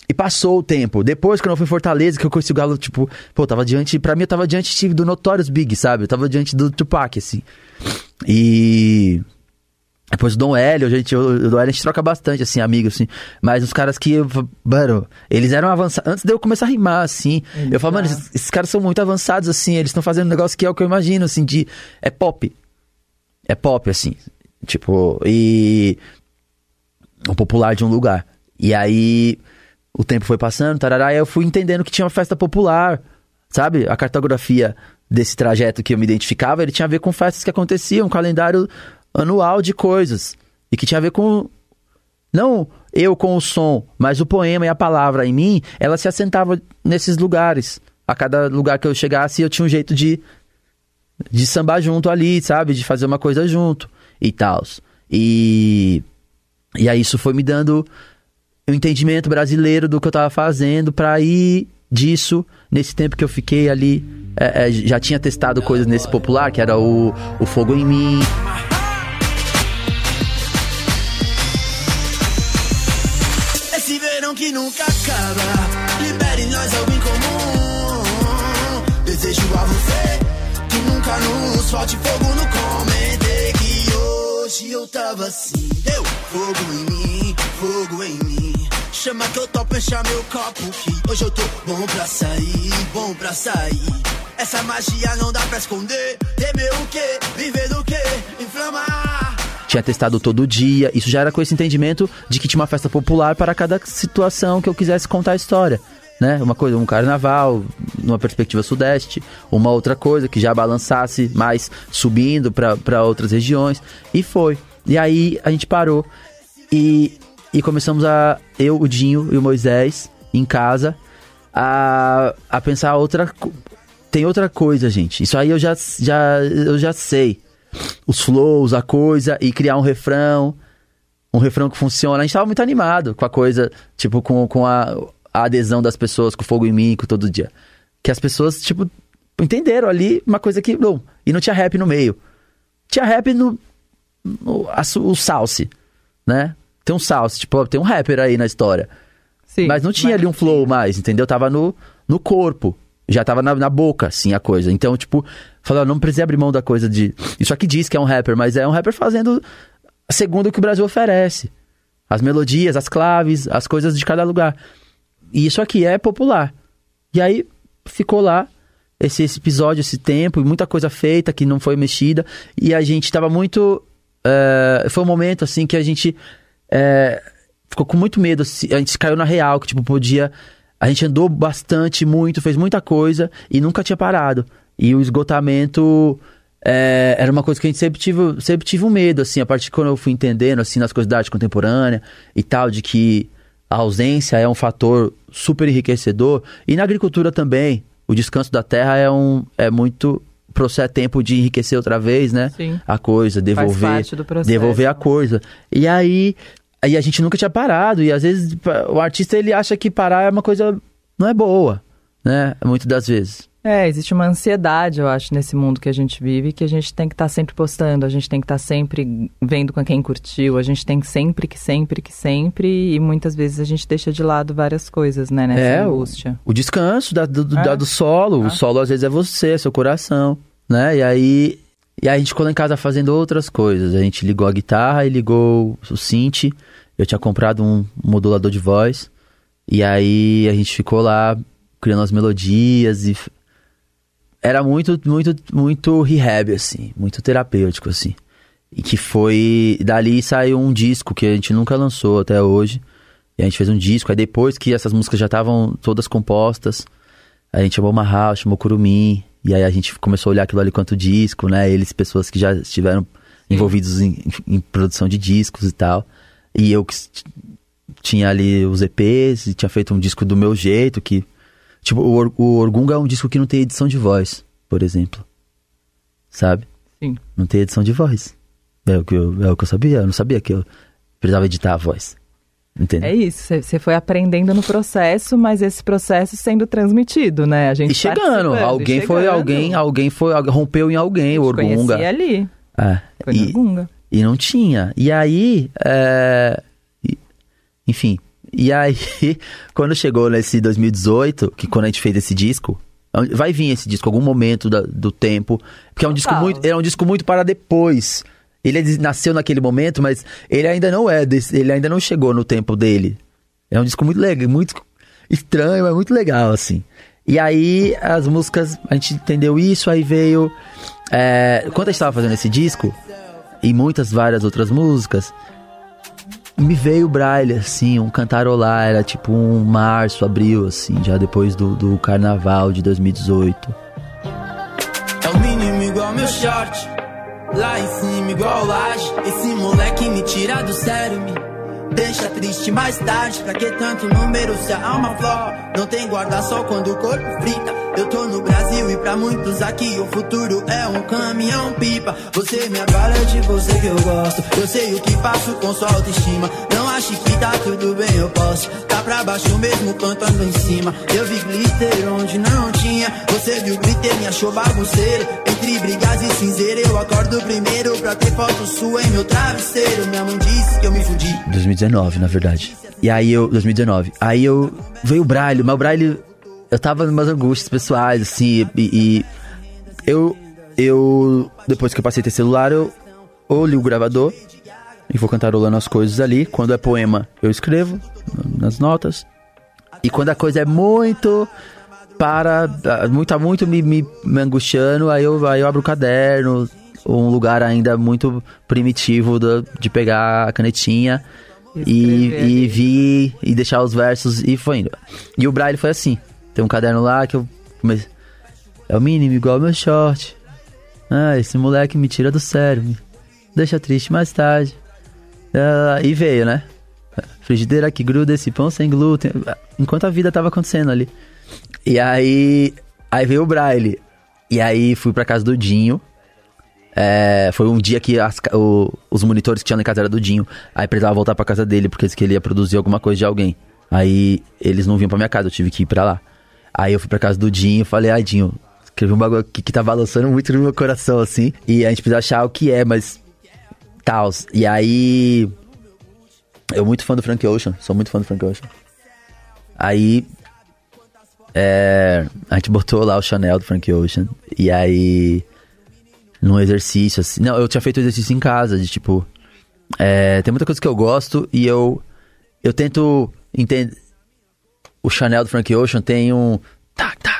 E passou o tempo. Depois, quando eu fui em Fortaleza, que eu conheci o Galo, tipo, pô, tava diante. Pra mim, eu tava diante do Notorious Big, sabe? Eu tava diante do Tupac, assim. E. Depois o Dom Hélio, a gente, o Dom Hélio a gente troca bastante, assim, amigos, assim. Mas os caras que, mano, eles eram avançados. Antes de eu começar a rimar, assim, eu falo, mano, esses, esses caras são muito avançados, assim, eles estão fazendo um negócio que é o que eu imagino, assim, de. É pop. É pop, assim. Tipo, e. O popular de um lugar. E aí, o tempo foi passando, tarará, e eu fui entendendo que tinha uma festa popular, sabe? A cartografia desse trajeto que eu me identificava, ele tinha a ver com festas que aconteciam, um calendário anual de coisas. E que tinha a ver com. Não eu com o som, mas o poema e a palavra em mim, ela se assentava nesses lugares. A cada lugar que eu chegasse, eu tinha um jeito de, de sambar junto ali, sabe? De fazer uma coisa junto e tal. E, e aí isso foi me dando o entendimento brasileiro do que eu tava fazendo pra ir disso nesse tempo que eu fiquei ali. é, é, já tinha testado coisas nesse popular, que era o, o Fogo em Mim.
Esse verão que nunca acaba, libere nós algo em comum. Desejo a você que nunca nos falte fogo no comentei que hoje eu tava assim. Deu fogo em mim, fogo em mim. Chama que eu topo encher meu copo que hoje eu tô bom pra sair, bom pra sair. Essa magia não dá pra esconder. Temer o quê? Viver do quê? Inflamar.
tinha testado todo dia. Isso já era com esse entendimento de que tinha uma festa popular para cada situação que eu quisesse contar a história. Né? Uma coisa, um carnaval, numa perspectiva sudeste, uma outra coisa que já balançasse mais subindo para outras regiões. E foi. E aí a gente parou e, e começamos a. Eu, o Dinho e o Moisés, em casa, a, a pensar outra. Tem outra coisa, gente. Isso aí eu já, já, eu já sei os flows, a coisa, e criar um refrão, um refrão que funciona. A gente tava muito animado com a coisa, tipo, com, com a, a adesão das pessoas, com o fogo em mim, com todo dia. Que as pessoas, tipo, entenderam ali uma coisa que, não, e não tinha rap no meio. Tinha rap no, no a o salse, né? Tem um salse, tipo, tem um rapper aí na história.
Sim,
Mas não tinha ali um flow mais, entendeu? Tava no, no corpo. Já tava na, na boca, assim, a coisa. Então, tipo, falando, não precisei abrir mão da coisa de. Isso aqui diz que é um rapper, mas é um rapper fazendo segundo o que o Brasil oferece. As melodias, as claves, as coisas de cada lugar. E isso aqui é popular. E aí ficou lá esse, esse episódio, esse tempo, e muita coisa feita que não foi mexida. E a gente tava muito. eh, foi um momento assim que a gente eh, ficou com muito medo. A gente caiu na real, que tipo, podia. A gente andou bastante, muito, fez muita coisa e nunca tinha parado. E o esgotamento eh, era uma coisa que a gente sempre tive, sempre tive um medo, assim, a partir de quando eu fui entendendo, assim, nas coisas da arte contemporânea e tal, de que a ausência é um fator super enriquecedor. E na agricultura também, o descanso da terra é um é muito processo tempo de enriquecer outra vez, né?
Sim.
A coisa, devolver, devolver a
né?
coisa. E aí, aí a gente nunca tinha parado e às vezes pa- o artista ele acha que parar é uma coisa não é boa, né? Muitas das vezes.
É, existe uma ansiedade, eu acho, nesse mundo que a gente vive, que a gente tem que estar sempre postando, a gente tem que estar sempre vendo com quem curtiu, a gente tem que sempre, que sempre, que sempre, e muitas vezes a gente deixa de lado várias coisas, né, nessa
É, o-
angústia.
O descanso da- do,
É.
da- do solo. O solo às vezes é você, é seu coração, né? E aí, e aí a gente ficou lá em casa fazendo outras coisas. A gente ligou a guitarra e ligou o synth. Eu tinha comprado um modulador de voz. E aí a gente ficou lá criando as melodias e era muito, muito, muito rehab, assim, muito terapêutico, assim. E que foi. Dali saiu um disco que a gente nunca lançou até hoje. E a gente fez um disco. Aí depois que essas músicas já estavam todas compostas, a gente chamou Marral, chamou Curumim. E aí a gente começou a olhar aquilo ali quanto disco, né? Eles, pessoas que já estiveram envolvidos em, em produção de discos e tal. E eu que tinha ali os EPs e tinha feito um disco do meu jeito, que... Tipo, o, Or- o Orgunga é um disco que não tem edição de voz, por exemplo. Sabe?
Sim.
Não tem edição de voz. É o que eu, é o que eu sabia. Eu não sabia que eu precisava editar a voz. Entendeu?
É isso, você foi aprendendo no processo, mas esse processo sendo transmitido, né? A gente
E chegando, alguém foi,
chegando.
alguém, alguém foi, rompeu em alguém, o Orgunga.
ali,
É,
foi no
e,
Orgunga.
E não tinha. E aí, é, enfim, e aí, (laughs) quando chegou nesse 2018, que quando a gente fez esse disco, vai vir esse disco algum momento da- do tempo, porque é um disco muito, é um disco muito para depois. Ele é nasceu naquele momento, mas ele ainda não é, desse- ele ainda não chegou no tempo dele. É um disco muito legal, muito estranho, mas muito legal, assim. E aí, as músicas, a gente entendeu isso, aí veio. É, quando a gente tava fazendo esse disco, e muitas várias outras músicas, me veio o Braille, assim, um cantarolar, era tipo um março, abril, assim, já depois do, do carnaval de 2018.
É o mínimo igual meu short. Lá em cima igual laje. Esse moleque me tira do sério, me deixa triste mais tarde. Pra que tanto número se a alma flor? Não tem guarda-sol quando o corpo frita. Eu tô no Brasil e pra muitos aqui o futuro é um caminhão pipa. Você me abala de você que eu gosto. Eu sei o que faço com sua autoestima. Não que tá tudo bem, eu posso. Tá pra baixo mesmo cantando em cima. Eu vi glitter onde não tinha. Você viu glitter, me achou bagunceiro. Entre brigas e cinzeiro, eu acordo primeiro pra ter foto sua em meu travesseiro. Minha mãe disse que eu me fudi.
2019, na verdade. E aí eu. 2019. Aí eu. Veio o Braille, mas o Braille. Eu tava numas angústias pessoais, assim, e. e eu. Eu. Depois que eu passei a ter celular, eu. Ou li o gravador. E vou cantarolando as coisas ali. Quando é poema, eu escrevo nas notas. E quando a coisa é muito para muito tá muito me, me, me angustiando, aí eu, aí eu abro o caderno, um lugar ainda muito primitivo do- de pegar a canetinha e, e
ali.
vi e deixar os versos e foi indo. E o Braille foi assim. Tem um caderno lá que eu comecei. É o mínimo, igual meu short. Ah, esse moleque me tira do sério. Me deixa triste mais tarde. Ah, e veio, né? Frigideira que gruda esse pão sem glúten. Enquanto a vida tava acontecendo ali. E aí. Aí veio o Braille. E aí fui pra casa do Dinho. É, foi um dia que as o- os monitores que tinham na casa era do Dinho. Aí precisava voltar pra casa dele, porque disse que ele ia produzir alguma coisa de alguém. Aí eles não vinham pra minha casa, eu tive que ir pra lá. Aí eu fui pra casa do Dinho e falei, ai Dinho, escrevi um bagulho aqui que tá balançando muito no meu coração, assim. E a gente precisa achar o que é, mas. Tals. E aí. Eu muito fã do Frank Ocean, sou muito fã do Frank Ocean. Aí. É, a gente botou lá o Chanel do Frank Ocean. E aí. Num exercício, assim. Não, eu tinha feito exercício em casa, de tipo. é, tem muita coisa que eu gosto e eu. Eu tento entender. O Chanel do Frank Ocean tem um. Tac, tac,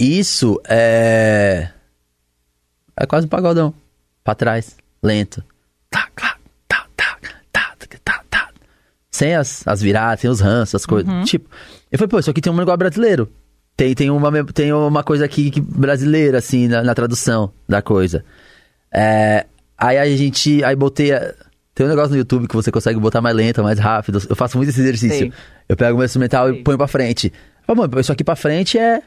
Isso é. É quase um pagodão. Pra trás, lento. Tac, tac, tac, tac, tac, tac, tac. Sem as, as viradas, sem os ranços, as coisas. Tipo, eu falei, pô, isso aqui tem um negócio brasileiro. Tem, tem, uma, tem uma coisa aqui que, brasileira, assim, na, na tradução da coisa. É, aí a gente. Aí botei. a- tem um negócio no YouTube que você consegue botar mais lento, mais rápido. Eu faço muito esse exercício.
Sei.
Eu pego o meu instrumental e
Sei.
ponho pra frente. Mano, isso aqui pra frente é.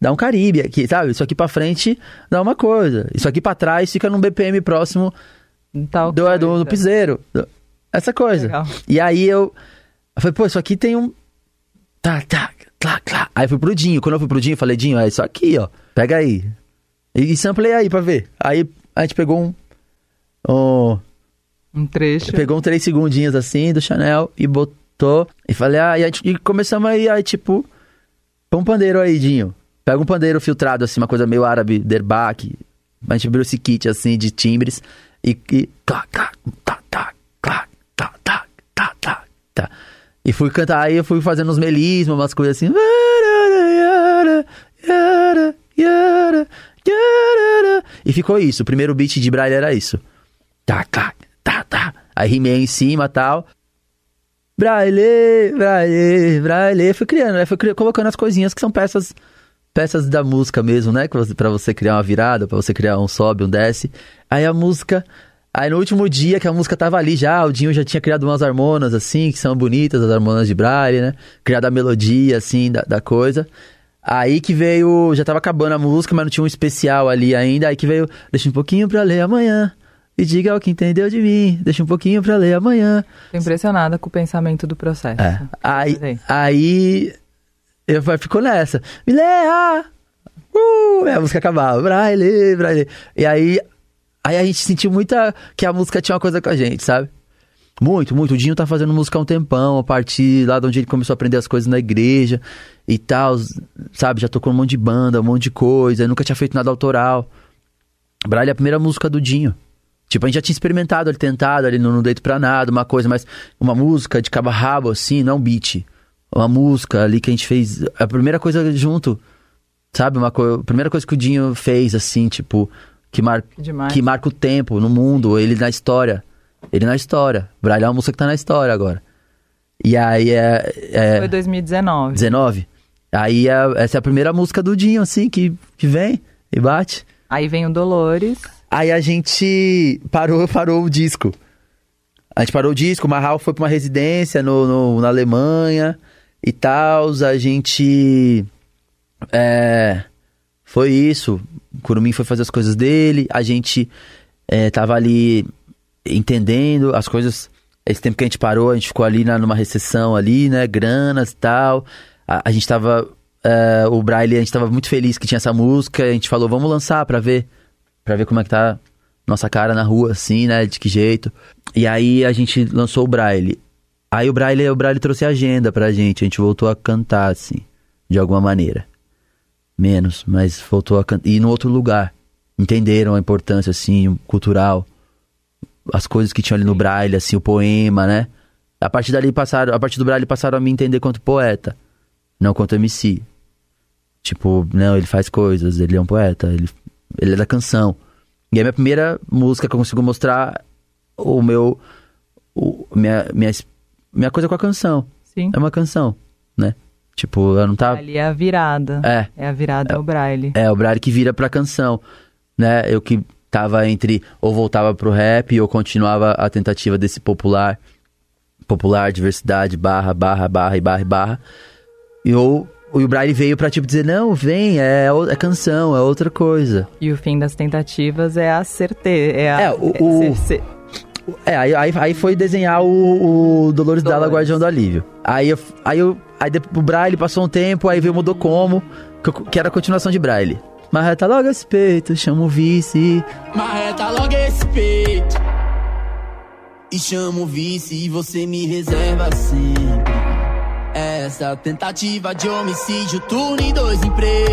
Dá um Caribe aqui, sabe? Isso aqui pra frente dá uma coisa. Isso aqui pra trás fica num BPM próximo
Tal
do, do, do
coisa.
piseiro. Do- Essa coisa.
Legal.
E aí eu, eu falei, pô, isso aqui tem um. Tá, tá, tá, tá. Aí eu fui pro Dinho. Quando eu fui pro Dinho, eu falei, Dinho, é isso aqui, ó. Pega aí. E, e samplei aí pra ver. Aí a gente pegou um. um
Um trecho.
pegou um três segundinhos assim do Chanel e botou. E falei, ah, e, a gente, e começamos aí, aí tipo. Põe um pandeiro aí, Dinho. Pega um pandeiro filtrado, assim, uma coisa meio árabe, derbaque. A gente abriu esse kit, assim, de timbres. E. e. E fui cantar, aí eu fui fazendo uns melismos, umas coisas assim. E ficou isso. O primeiro beat de Braille era isso. Tá, tá, tá, tá. Aí rimei em cima tal. Braille, Braille, Braille. Fui criando, né? Fui colocando as coisinhas que são peças peças da música mesmo, né? que você- Pra você criar uma virada, pra você criar um sobe, um desce. Aí a música. Aí no último dia que a música tava ali já, o Dinho já tinha criado umas harmonas, assim, que são bonitas, as harmonas de Braille, né? Criado a melodia, assim, da, da coisa. Aí que veio. Já tava acabando a música, mas não tinha um especial ali ainda. Aí que veio. Deixa um pouquinho pra ler amanhã. E diga o que entendeu de mim. Deixa um pouquinho pra ler amanhã.
Tô impressionada com o pensamento do processo.
É. Aí, aí eu ficou nessa. Me leia! Uh! A música acabava. Braille, Braille. E aí, aí a gente sentiu muita que a música tinha uma coisa com a gente, sabe? Muito, muito. O Dinho tá fazendo música há um tempão, a partir lá de onde ele começou a aprender as coisas na igreja e tal, sabe? Já tocou um monte de banda, um monte de coisa, nunca tinha feito nada autoral. Braille é a primeira música do Dinho. Tipo, a gente já tinha experimentado, ele tentado, ali no Não Deito Pra Nada, uma coisa, mas uma música de cabo rabo, assim, não um beat. Uma música ali que a gente fez, a primeira coisa junto, sabe? Uma co... a primeira coisa que o Dinho fez, assim, tipo, que, mar...
Que demais.
que marca o tempo no mundo, ele na história. Ele na história. Braille é uma música que tá na história agora. E aí é. é...
Foi 2019.
19. Aí é- essa é a primeira música do Dinho, assim, que, que vem e bate.
Aí vem o Dolores.
Aí a gente parou, (laughs) parou o disco. A gente parou o disco, o Marral foi pra uma residência no, no- na Alemanha e tal. A gente. É, foi isso. O Curumim foi fazer as coisas dele. A gente é, tava ali entendendo as coisas. Esse tempo que a gente parou, a gente ficou ali na, numa recessão ali, né? Granas e tal. A, a gente tava. é, o Braille, a gente tava muito feliz que tinha essa música. A gente falou, vamos lançar pra ver. Pra ver como é que tá nossa cara na rua, assim, né? De que jeito. E aí a gente lançou o Braille. Aí o Braille, o Braille trouxe a agenda pra gente. A gente voltou a cantar, assim, de alguma maneira. Menos, mas voltou a cantar. E no outro lugar. Entenderam a importância, assim, cultural. As coisas que tinham ali no Braille, assim, o poema, né? A partir dali passaram, a partir do Braille passaram a me entender quanto poeta, não quanto MC. Tipo, não, ele faz coisas, ele é um poeta, ele, ele é da canção. E a minha primeira música que eu consigo mostrar o meu. O, minha, minha, minha coisa com a canção.
Sim.
É uma canção, né? Tipo, ela não tá.
Ali é a virada.
É.
É a virada ao Braille.
É, o Braille que vira pra canção, né? Eu que tava entre ou voltava pro rap ou continuava a tentativa desse popular, popular, diversidade, barra, barra, barra e barra e barra. E ou o Braille veio pra tipo dizer, não, vem, é, o- é canção, é outra coisa.
E o fim das tentativas é a certeza. É, a,
É, o- o-
ser- ser-
É, aí, aí, aí foi desenhar o, o Dolores Dalla,
Dolores.
Guardião do Alívio. Aí, eu, aí, eu, aí o Braille passou um tempo, aí veio Mudou Como, que, que era a continuação de Braille. Marreta logo esse peito, chama o vice.
Marreta logo esse peito E chamo o vice e você me reserva sempre Essa tentativa de homicídio, turno em dois empregos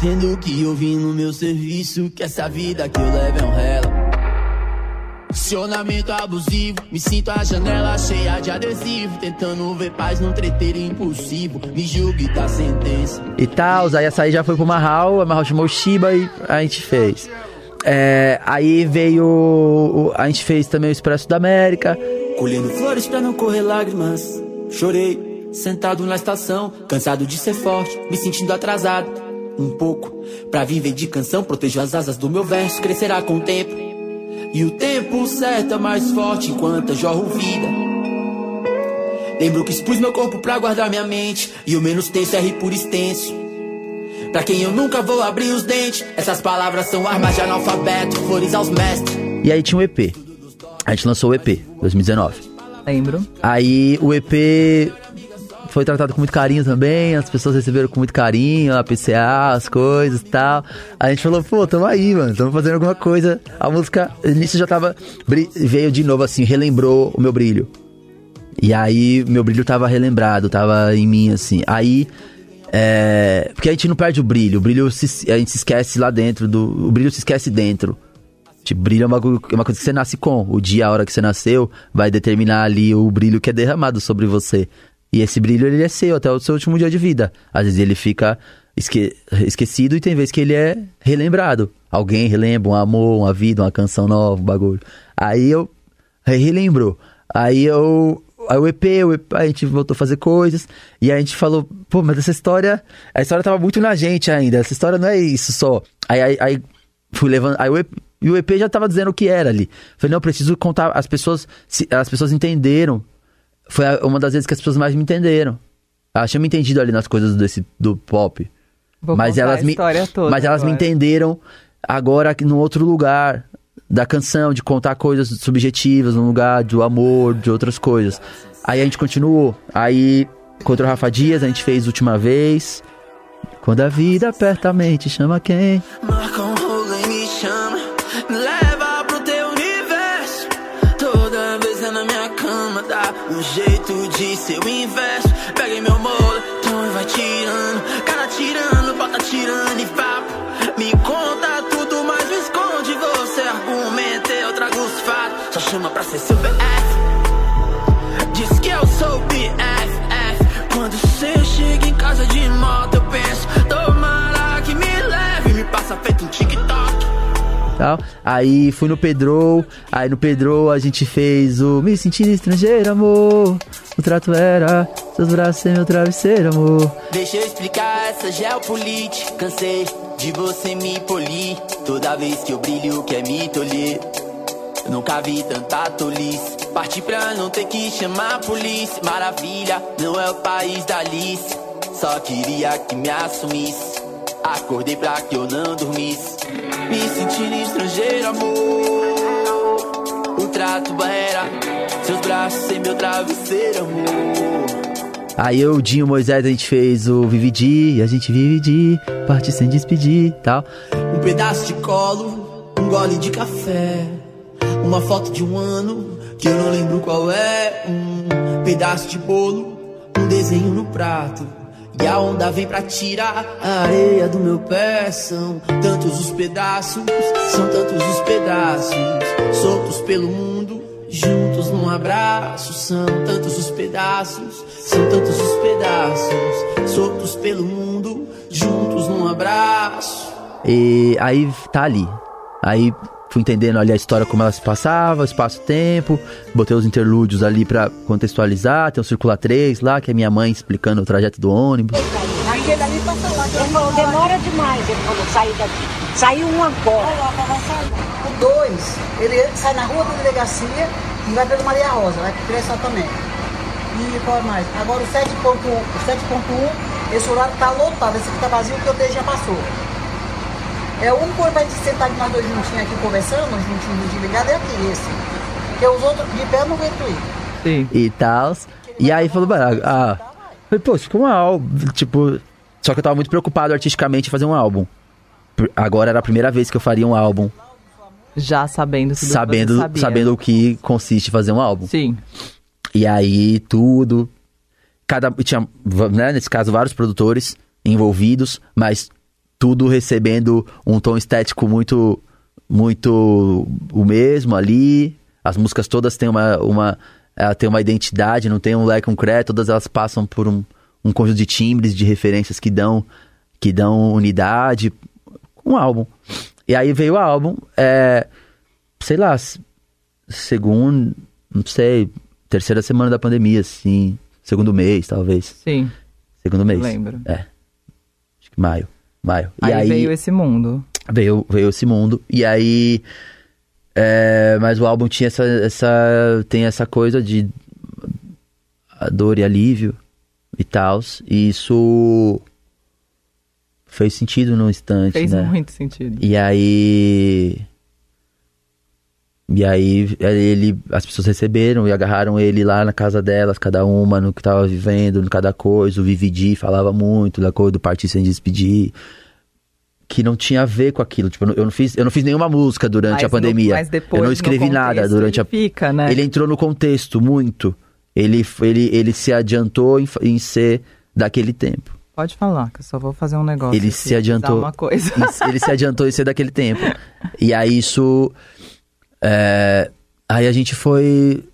Tendo que ouvir no meu serviço Que essa vida que eu levo é um rela Acionamento abusivo, me sinto a janela cheia de adesivo Tentando ver paz num treteiro impossível Me julgue da sentença
e tal. Aí essa aí já foi pro Marral, a Marral chamou o Shiba e a gente fez. É, aí veio. A gente fez também o Expresso da América.
Colhendo flores pra não correr lágrimas. Chorei, sentado na estação, cansado de ser forte, me sentindo atrasado. Um pouco, pra viver de canção, protejo as asas do meu verso, crescerá com o tempo. E o tempo certo é mais forte enquanto eu jorro vida. Lembro que expus meu corpo pra guardar minha mente, e o menos tenso é rir por extenso. Pra quem eu nunca vou abrir os dentes, essas palavras são armas de analfabeto, flores aos mestres.
E aí tinha o EP. A gente lançou o EP, 2019.
Lembro.
Aí o EP foi tratado com muito carinho também, as pessoas receberam com muito carinho, a PCA, as coisas e tal. A gente falou, pô, tamo aí, mano, tamo fazendo alguma coisa. A música, nisso já tava, veio de novo assim, relembrou o meu brilho. E aí, meu brilho tava relembrado, tava em mim, assim. Aí, é... Porque a gente não perde o brilho, o brilho se- a gente se esquece lá dentro, do... o brilho se esquece dentro. Tipo, brilho é uma, é uma coisa que você nasce com. O dia, a hora que você nasceu, vai determinar ali o brilho que é derramado sobre você. E esse brilho, ele é seu até o seu último dia de vida. Às vezes ele fica esque- esquecido e tem vezes que ele é relembrado. Alguém relembra um amor, uma vida, uma canção nova, um bagulho. Aí eu re- relembro. Aí eu aí o EP, o EP, a gente voltou a fazer coisas. E a gente falou, pô, mas essa história. A história tava muito na gente ainda. Essa história não é isso só. Aí, aí, aí fui levando. Aí o EP, e o EP já tava dizendo o que era ali. Falei, não, preciso contar. As pessoas. as pessoas entenderam. Foi uma das vezes que as pessoas mais me entenderam. Elas tinham me entendido ali nas coisas desse, do pop.
Vou
mas elas
a
me, mas elas me
agora.
entenderam agora aqui num outro lugar da canção, de contar coisas subjetivas, num lugar do amor, de outras coisas. Aí a gente continuou. Aí, contra o Rafa Dias, a gente fez última vez. Quando a vida aperta a mente, chama quem?
Marca inverso. Peguei meu moletom e vai tirando, cara tirando, bota tirando e papo. Me conta tudo, mas me esconde. Você argumenta, eu trago os fatos. Só chama pra ser seu BF. Diz que eu sou BFF. Quando você chega em casa de moto, eu penso, tomara que me leve. Me passa feito um TikTok.
Tal. Aí fui no Pedro, aí no Pedro a gente fez o Me Sentir Estrangeiro, amor. O trato era seus braços sem meu travesseiro, amor.
Deixa eu explicar essa geopolítica. Cansei de você me polir. Toda vez que eu brilho, quer me tolher. Nunca vi tanta tolice. Parti pra não ter que chamar a polícia. Maravilha, não é o país da Alice. Só queria que me assumisse. Acordei pra que eu não dormisse. Me sentindo estrangeiro, amor. O trato era seus braços sem meu travesseiro, amor.
Aí eu, Dinho, Moisés, a gente fez o Vive de, a gente vive de, parte sem despedir, tal.
Um pedaço de colo, um gole de café. Uma foto de um ano que eu não lembro qual é. Um pedaço de bolo, um desenho no prato. E a onda vem pra tirar a areia do meu pé. São tantos os pedaços, são tantos os pedaços. Soltos pelo mundo, juntos abraço. São tantos os pedaços, são tantos os pedaços. Soltos pelo mundo, juntos num abraço.
E aí tá ali. Aí fui entendendo ali a história como ela se passava, espaço-tempo, botei os interlúdios ali pra contextualizar, tem o Circula 3 lá, que é minha mãe explicando o trajeto do ônibus.
Aquele ali passa lá. Ele falou, demora demais, ele falou, sair daqui. Saiu um agora.
O 2, ele sai na rua da delegacia e vai pelo Maria Rosa, vai pro Criança também. E qual mais? Agora o 7.1, o 7.1, esse horário tá lotado, esse aqui tá vazio, porque o dele já passou. É o único pra gente sentar aqui nós dois juntinhos aqui conversando, juntinhos desligados, é aqui esse. Porque os outros de pé eu não aguento ir.
Sim.
e tal. E aí falou, "Mano, ah, falei, pô, isso ficou um álbum, tipo, só que eu tava muito preocupado artisticamente em fazer um álbum. Agora era a primeira vez que eu faria um álbum,
Já sabendo tudo
sabendo,
que sabia.
sabendo o que consiste fazer um álbum.
Sim.
E aí tudo, cada tinha, né, nesse caso vários produtores envolvidos, mas tudo recebendo um tom estético muito muito o mesmo ali. As músicas todas têm uma uma ela tem uma identidade, não tem um leque concreto, todas elas passam por um, um conjunto de timbres, de referências que dão que dão unidade um álbum. E aí veio o álbum, é, sei lá, segundo, não sei, terceira semana da pandemia, assim, segundo mês, talvez,
Sim.
segundo mês.
Lembro.
É, acho que maio, maio.
Aí,
e aí
veio esse mundo.
veio, veio esse mundo, e aí, é, mas o álbum tinha essa, essa, tem essa coisa de dor e alívio e tal, e isso fez sentido num instante,
Fez
né?
muito sentido.
E aí. E aí ele, as pessoas receberam e agarraram ele lá na casa delas, cada uma no que tava vivendo, no cada coisa. O Vividi falava muito da coisa do partir sem despedir. Que não tinha a ver com aquilo. Tipo, eu não- fiz, eu não fiz nenhuma música durante
Mas
a pandemia.
no- mas depois,
eu não
no
escrevi nada durante a.
ele fica, né?
Ele entrou no contexto muito. Ele, ele, ele se adiantou em, em ser daquele tempo.
Pode falar, que eu só vou fazer um negócio.
Ele se adiantou.
Uma coisa. (laughs)
Isso, ele se adiantou em ser daquele tempo. E aí isso. é, aí a gente foi.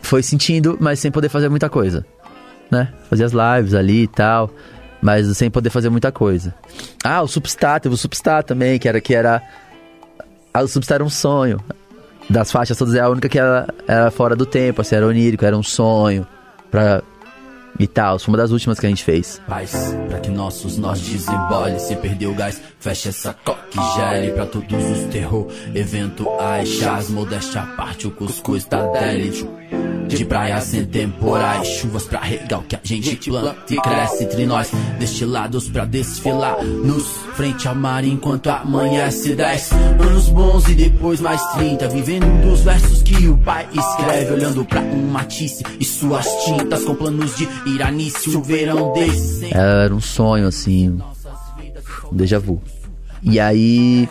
Foi sentindo, mas sem poder fazer muita coisa. Né? Fazia as lives ali e tal. Mas sem poder fazer muita coisa. Ah, o Substar, teve o Substar também, que era. Que era ah, o Substar era um sonho. das faixas todas é a única que era, era fora do tempo, assim, era onírico, era um sonho pra, e tal. Foi uma das últimas que a gente fez.
Paz, pra que nossos nós desembole Se perdeu o gás, fecha essa coque e gere Pra todos os terror, eventuais Chás, modéstia à parte, o cuscuz tá délito de praias sem temporais, chuvas pra regar o que a gente planta. e cresce entre nós, destilados pra desfilar, nos frente ao mar enquanto amanhece 10 anos bons e depois mais 30, vivendo dos versos que o pai escreve, olhando pra um matisse e suas tintas. Com planos de iranice, o verão desse
Era um sonho, assim, um déjà vu. E aí,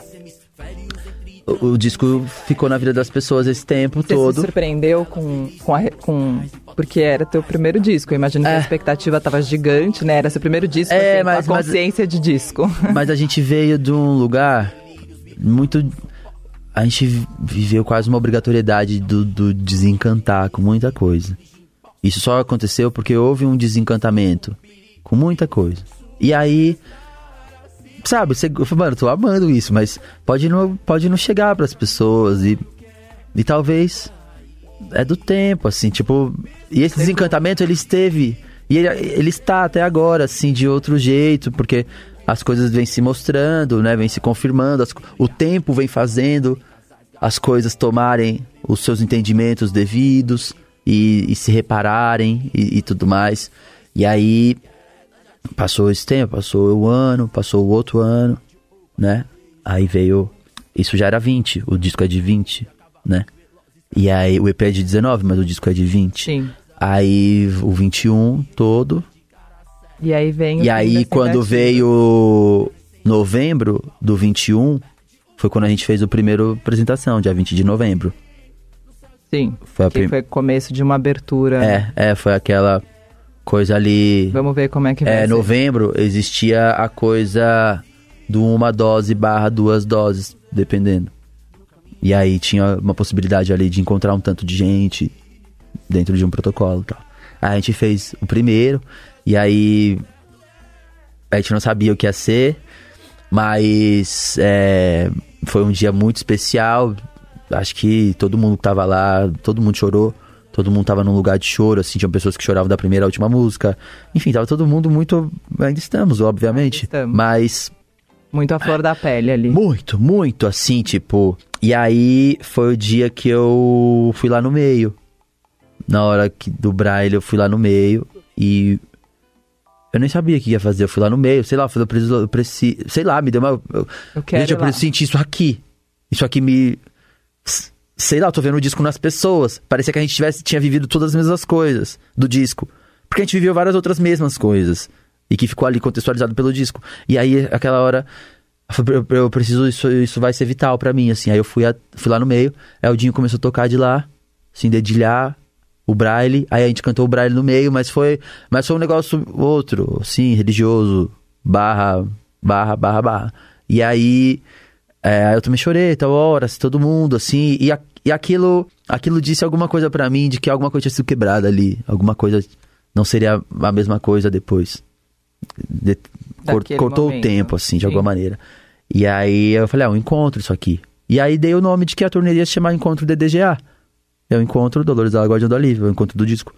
o, o disco ficou na vida das pessoas esse tempo
Você se
todo.
surpreendeu com, com, a com- Porque era teu primeiro disco. Eu imagino que
É.
a expectativa tava gigante, né? Era seu primeiro disco,
É,
assim,
mas-
com a
mas-
consciência de disco. (laughs)
Mas a gente veio de um lugar muito. A gente vi- viveu quase uma obrigatoriedade do, do desencantar com muita coisa. Isso só aconteceu porque houve um desencantamento com muita coisa. E aí. Sabe, você, eu falei, mano, eu tô amando isso, mas pode não, pode não chegar pras pessoas e. E talvez. É do tempo, assim, tipo. E esse desencantamento ele esteve. E ele, ele está até agora, assim, de outro jeito, porque as coisas vêm se mostrando, né? Vêm se confirmando, as o tempo vem fazendo as coisas tomarem os seus entendimentos devidos e, e se repararem e, e tudo mais. E aí passou esse tempo, passou o ano, passou o outro ano, né? Aí veio. Isso já era 20, o disco é de 20, né? E aí o EP é de 19, mas o disco é de 20.
Sim.
Aí o 21 todo.
E aí vem o
E aí quando veio novembro do 21, foi quando a gente fez a primeira apresentação, dia 20 de novembro.
Sim.
Foi
que
prim-
foi começo de uma abertura.
É, é, foi aquela coisa ali.
Vamos ver como é que vai
É,
ser.
novembro existia a coisa do uma dose barra duas doses, dependendo. E aí tinha uma possibilidade ali de encontrar um tanto de gente dentro de um protocolo e tal. Aí a gente fez o primeiro, e aí a gente não sabia o que ia ser, mas é, foi um dia muito especial. Acho que todo mundo que tava lá, todo mundo chorou. Todo mundo tava num lugar de choro, assim, tinham pessoas que choravam da primeira à última música. Enfim, tava todo mundo muito. Ainda estamos, obviamente.
estamos.
Mas
Muito a flor da pele ali.
muito, muito assim, tipo. E aí foi o dia que eu fui lá no meio. Na hora que, do Braille, eu fui lá no meio e. Eu nem sabia o que ia fazer. Eu fui lá no meio, sei lá, eu preciso. Eu preciso sei lá, me deu uma. Eu,
Eu quero
gente, eu preciso sentir isso aqui. Isso aqui me. Sei lá, eu tô vendo o disco nas pessoas. Parecia que a gente tivesse, tinha vivido todas as mesmas coisas do disco. Porque a gente viveu várias outras mesmas coisas. E que ficou ali contextualizado pelo disco. E aí, aquela hora. eu Eu, preciso, isso, isso vai ser vital pra mim, assim. Aí eu fui, a- fui lá no meio. Aí o Dinho começou a tocar de lá, assim, dedilhar o braille. Aí a gente cantou o braille no meio, mas foi, mas foi um negócio outro, assim, religioso, barra, barra, barra, barra. E aí, é, eu também chorei, tal hora, assim, todo mundo, assim, e, a- e aquilo, aquilo disse alguma coisa pra mim de que alguma coisa tinha sido quebrada ali, alguma coisa não seria a mesma coisa depois. De- cortou o
momento.
tempo, assim, de
Sim.
alguma maneira. E aí eu falei, ah, um encontro isso aqui. E aí dei o nome de que a turnê ia se chamar Encontro DDGA. É o encontro Dolores da Guardiã do Alívio, é o encontro do disco.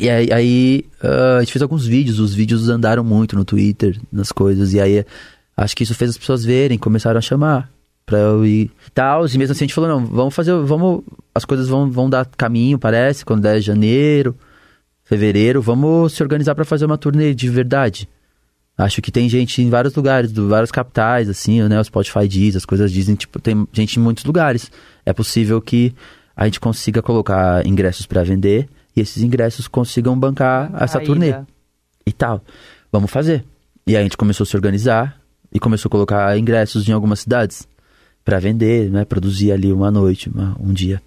E aí, aí, ah, a gente fez alguns vídeos, os vídeos andaram muito no Twitter, nas coisas, e aí acho que isso fez as pessoas verem, começaram a chamar pra eu ir e tal. E mesmo assim a gente falou, não, vamos fazer, vamos, as coisas vão, vão dar caminho, parece, quando der janeiro, fevereiro, vamos se organizar pra fazer uma turnê de verdade. Acho que tem gente em vários lugares, do várias capitais, assim, né? O Spotify diz, as coisas dizem, tipo, tem gente em muitos lugares. É possível que a gente consiga colocar ingressos pra vender e esses ingressos consigam bancar essa
A
turnê
ida.
e tal. Vamos fazer. E aí a gente começou a se organizar e começou a colocar ingressos em algumas cidades pra vender, né? Produzir ali uma noite, uma- um dia.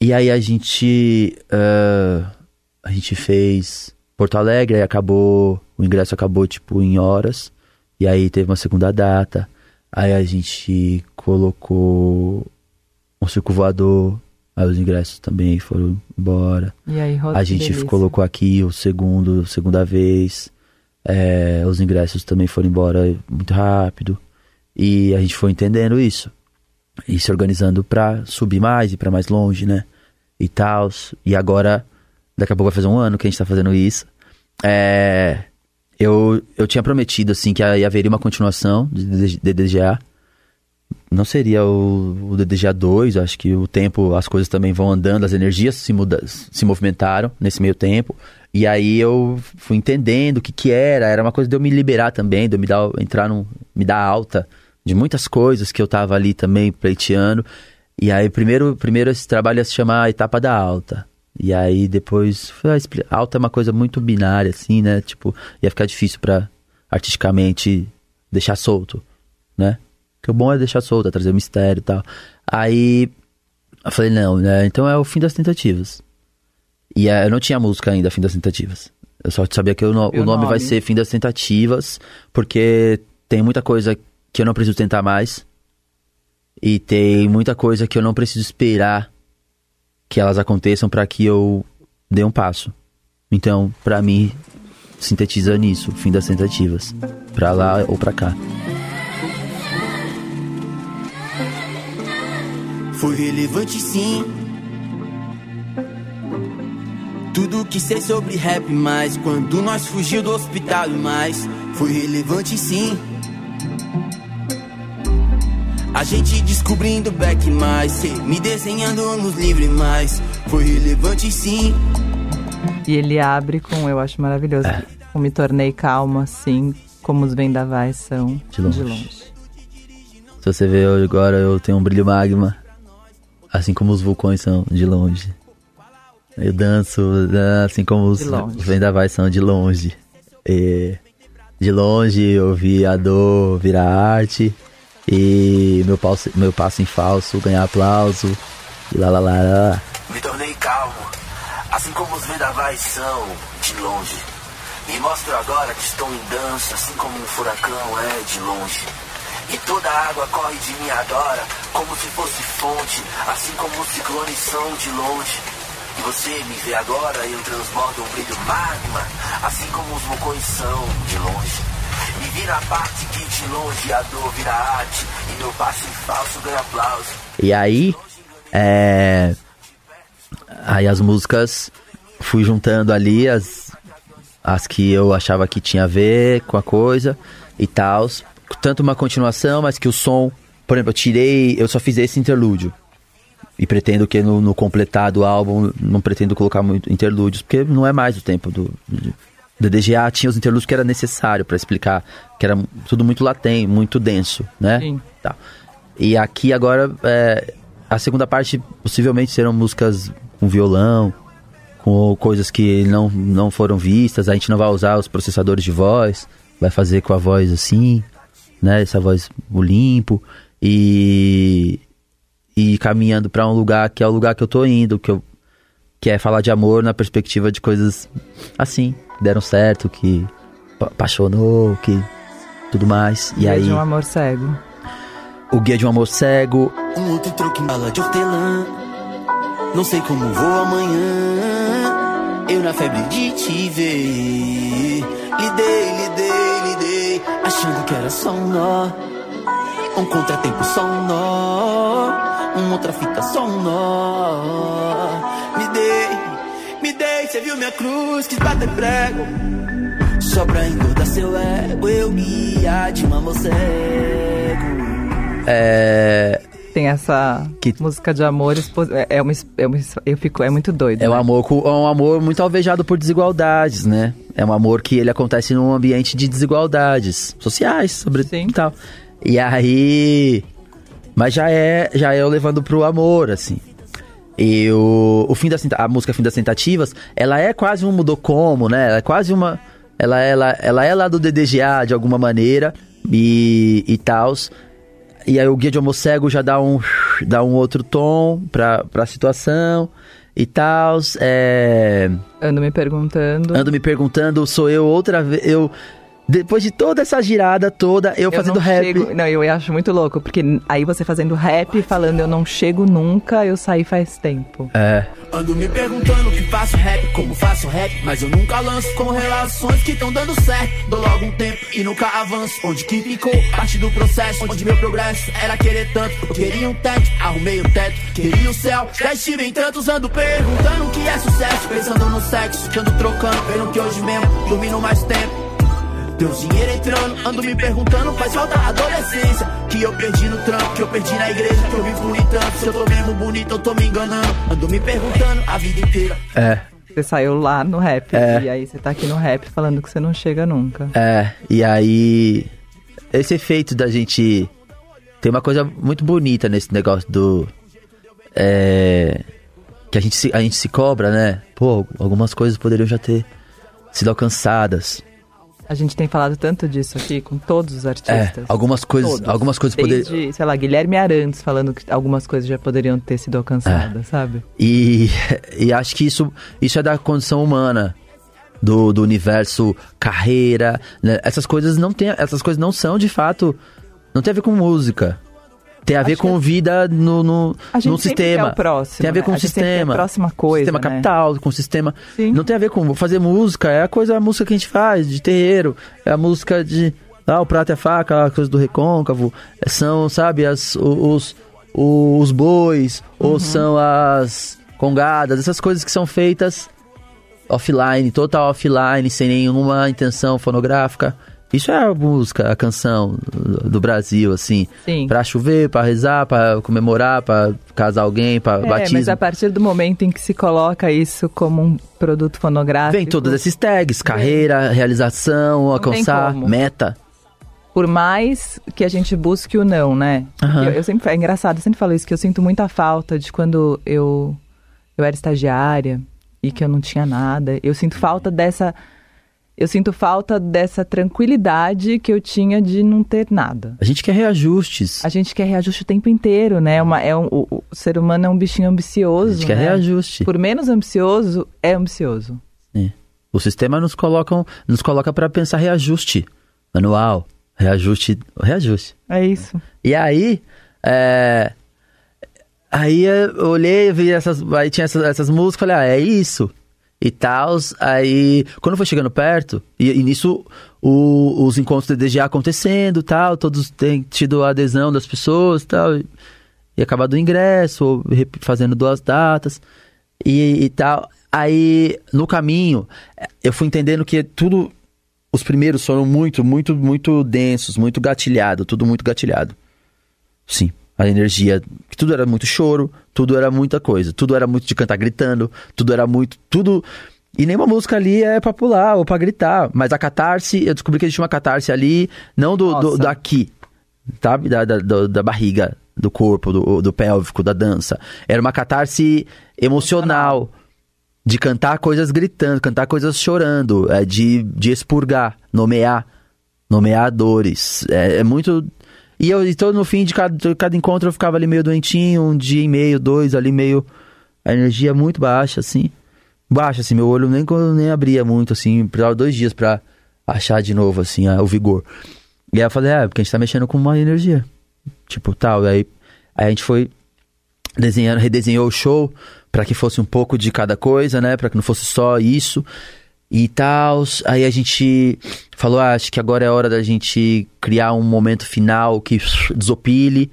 E aí a gente ah, a gente fez Porto Alegre, aí acabou o ingresso acabou tipo em horas e aí teve uma segunda data. Aí a gente colocou um circo voador, aí os ingressos também foram embora.
E aí, Rosa,
A gente
delícia.
colocou aqui o segundo, segunda vez. É, os ingressos também foram embora muito rápido. E a gente foi entendendo isso. e se organizando pra subir mais e pra mais longe, né? E tal. E agora, daqui a pouco vai fazer um ano que a gente tá fazendo isso. É, eu, eu tinha prometido, assim, que haveria uma continuação de DDGA. Não seria o, o DDGA 2, acho que o tempo, as coisas também vão andando, as energias se, muda, se movimentaram nesse meio tempo. E aí eu fui entendendo o que que era, era uma coisa de eu me liberar também, de eu me dar, entrar num, me dar alta de muitas coisas que eu tava ali também pleiteando. E aí primeiro, primeiro esse trabalho ia se chamar Etapa da Alta. E aí depois, alta é uma coisa muito binária assim, né? Tipo, ia ficar difícil pra artisticamente deixar solto, né? Que o bom é deixar solto, é trazer mistério e tal. Aí eu falei, não, né? Então é o fim das tentativas. E eh, eu não tinha música ainda, fim das tentativas. Eu só sabia que o, no- o
o
nome, vai
nome?
ser Fim das Tentativas, porque tem muita coisa que eu não preciso tentar mais. E tem muita coisa que eu não preciso esperar que elas aconteçam para que eu dê um passo. Então, pra mim, sintetiza nisso, fim das tentativas, Pra lá ou pra cá.
Foi relevante sim. Tudo que sei sobre rap, mas quando nós fugiu do hospital mais, foi relevante sim. A gente descobrindo back mais, cê me desenhando nos livros mais, foi relevante sim.
E ele abre com, eu acho maravilhoso,
É.
com Me Tornei Calma, assim, como os vendavais são
De longe. Se você eu agora, eu tenho um brilho magma, assim como os vulcões são de longe. Eu danço, assim como os
De longe.
vendavais são de longe. E de longe eu vi a dor virar arte e meu passo, meu passo em falso ganhar aplauso. E lá lá lá lá.
Me tornei calmo, assim como os vendavais são, de longe. Me mostro agora que estou em dança, assim como um furacão é de longe. E toda a água corre de mim agora, como se fosse fonte, assim como os ciclones são de longe. E você me vê agora, eu transbordo um brilho magma, assim como os vulcões são de longe. Vi na parte que de longe a dor vira arte, e meu passo em falso ganha aplauso.
E aí, é... Aí as músicas fui juntando ali as, as que eu achava que tinha a ver com a coisa e tal. Tanto uma continuação, mas que o som, por exemplo, eu tirei, eu só fiz esse interlúdio. E pretendo que no, no completar do álbum, não pretendo colocar muito interlúdios, porque não é mais o tempo do, do DGA. Tinha os interlúdios que era necessário para explicar, que era tudo muito latente, muito denso, né?
Sim.
Tá. E aqui agora, é, a segunda parte possivelmente serão músicas com violão, com coisas que não, não foram vistas. A gente não vai usar os processadores de voz, vai fazer com a voz assim, né? Essa voz limpo e e caminhando para um lugar que é o lugar que eu tô indo, que eu que é falar de amor na perspectiva de coisas assim, deram certo, que pa- apaixonou, que tudo mais. E, aí
de um amor cego.
o guia de um amor cego,
Um outro troco em bala de hortelã. Não sei como vou amanhã. Eu na febre de te ver. Lidei, lidei, lidei. Achando que era só um nó. Um contratempo, só um nó. Uma outra fita, só um nó. Me dei. Cê viu minha cruz, quis bater prego. Só pra engordar seu ego. Eu guia de cego.
é,
Tem essa
Que-
música de amor, é, é uma, é uma eu fico, é muito doido.
É um
né?
amor, é um amor muito alvejado por desigualdades, né? É um amor que ele acontece num ambiente de desigualdades sociais, sobre
Sim.
e tal. E aí, mas já é, já é eu levando pro amor, assim. E o, o fim das tenta- a música Fim das Tentativas, ela é quase um mudou como, né? Ela é quase uma ela ela ela é lá do DDGA de alguma maneira e e tals. E aí o guia de homo cego já dá um, dá um outro tom pra, pra situação e tal. É,
Ando me perguntando.
ando me perguntando, sou eu outra vez. Eu, Depois de toda essa girada toda, eu, fazendo
não
rap.
chego- não, eu acho muito louco, porque aí você fazendo rap, falando eu não chego nunca, eu saí faz tempo.
É.
Ando me perguntando que faço rap, como faço rap, mas eu nunca lanço com relações que estão dando certo. Dou logo um tempo e nunca avanço. Onde que ficou parte do processo, onde meu progresso era querer tanto. Eu queria um teto, arrumei o teto, queria o céu. Já estive em tantos, ando perguntando o que é sucesso. Pensando no sexo, ando trocando, vendo que hoje mesmo domino mais tempo. Deus dinheiro entrando, ando me perguntando, faz falta a adolescência Que eu perdi no trampo, que eu perdi na igreja, que eu fui tanto Se eu tô mesmo bonito, eu tô me enganando Ando me perguntando a vida inteira
É.
Você saiu lá no rap,
É.
e aí você tá aqui no rap falando que você não chega nunca.
É, e aí. Esse efeito da gente. Tem uma coisa muito bonita nesse negócio do. É. Que a gente se, a gente se cobra, né? Pô, algumas coisas poderiam já ter sido alcançadas.
A gente tem falado tanto disso aqui com todos os
É,
artistas.
algumas coisas,
Todos.
algumas coisas poderiam.
sei lá, Guilherme Arantes falando que algumas coisas já poderiam ter sido alcançadas,
É.
sabe?
E, (laughs) e acho que isso, isso é da condição humana. Do, do universo carreira, né? essas coisas não tem, essas coisas não são de fato, não tem a ver com música. Tem a ver
Acho
com vida no, no,
A gente
no sistema.
quer o próximo,
tem a ver
né?
com
A
o
quer a
sistema.
próxima coisa,
Sistema
né?
capital, com o sistema.
Sim.
Não tem a ver com fazer música, é a coisa, a música que a gente faz, de terreiro. É a música de. Ah, o prato e a faca, a coisa do recôncavo. é, São, sabe, as, o- os, os bois,
Uhum.
ou são as congadas, essas coisas que são feitas offline, total offline, sem nenhuma intenção fonográfica. Isso é a música, a canção do Brasil, assim.
Sim.
Pra chover, pra rezar, pra comemorar, pra casar alguém, pra
É,
batismo.
mas a partir do momento em que se coloca isso como um produto fonográfico,
Vem todos esses tags, carreira, realização, alcançar, meta.
por mais que a gente busque o não, né?
Aham.
Eu, eu sempre é engraçado, eu sempre falo isso que eu sinto muita falta de quando eu eu era estagiária e que eu não tinha nada. Eu sinto falta dessa eu sinto falta dessa tranquilidade que eu tinha de não ter nada.
A gente quer reajustes.
A gente quer reajuste o tempo inteiro, né? Uma, é um, o, o ser humano é um bichinho ambicioso.
A gente quer
né?
reajuste.
Por menos ambicioso, é ambicioso.
É. O sistema nos, colocam, nos coloca pra pensar reajuste anual, reajuste, reajuste.
É isso.
E aí, é, aí eu olhei, vi essas, aí tinha essas, essas músicas, falei, ah, é isso e tal. Aí, quando foi chegando perto, e, e nisso o- os encontros do DGA acontecendo, tal, todos têm tido a adesão das pessoas, tal, e, e acabado o ingresso, ou fazendo duas datas e, e tal. Aí, no caminho, eu fui entendendo que tudo os primeiros foram muito, muito, muito densos, muito gatilhado, tudo muito gatilhado. Sim, a energia, que tudo era muito choro, tudo era muita coisa, tudo era muito de cantar gritando, tudo era muito, tudo e nenhuma música ali é pra pular ou pra gritar, mas a catarse, eu descobri que existe uma catarse ali, não do, do daqui, sabe, da, da, do- da barriga, do corpo, do, do pélvico, da dança. Era uma catarse emocional de cantar coisas gritando, cantar coisas chorando, é, de, de expurgar, nomear, nomear dores. É, é muito. E eu então, no fim de cada, cada encontro eu ficava ali meio doentinho, um dia e meio, dois, ali meio. A energia muito baixa, assim. Baixa, assim, meu olho nem, nem abria muito, assim, precisava dois dias pra achar de novo, assim, a- o vigor. E aí eu falei, é, porque a gente tá mexendo com uma energia. Tipo, tal. Aí, aí a gente foi desenhando, redesenhou o show para que fosse um pouco de cada coisa, né? Para que não fosse só isso e tal. Aí a gente falou, ah, acho que agora é hora da gente criar um momento final que desopile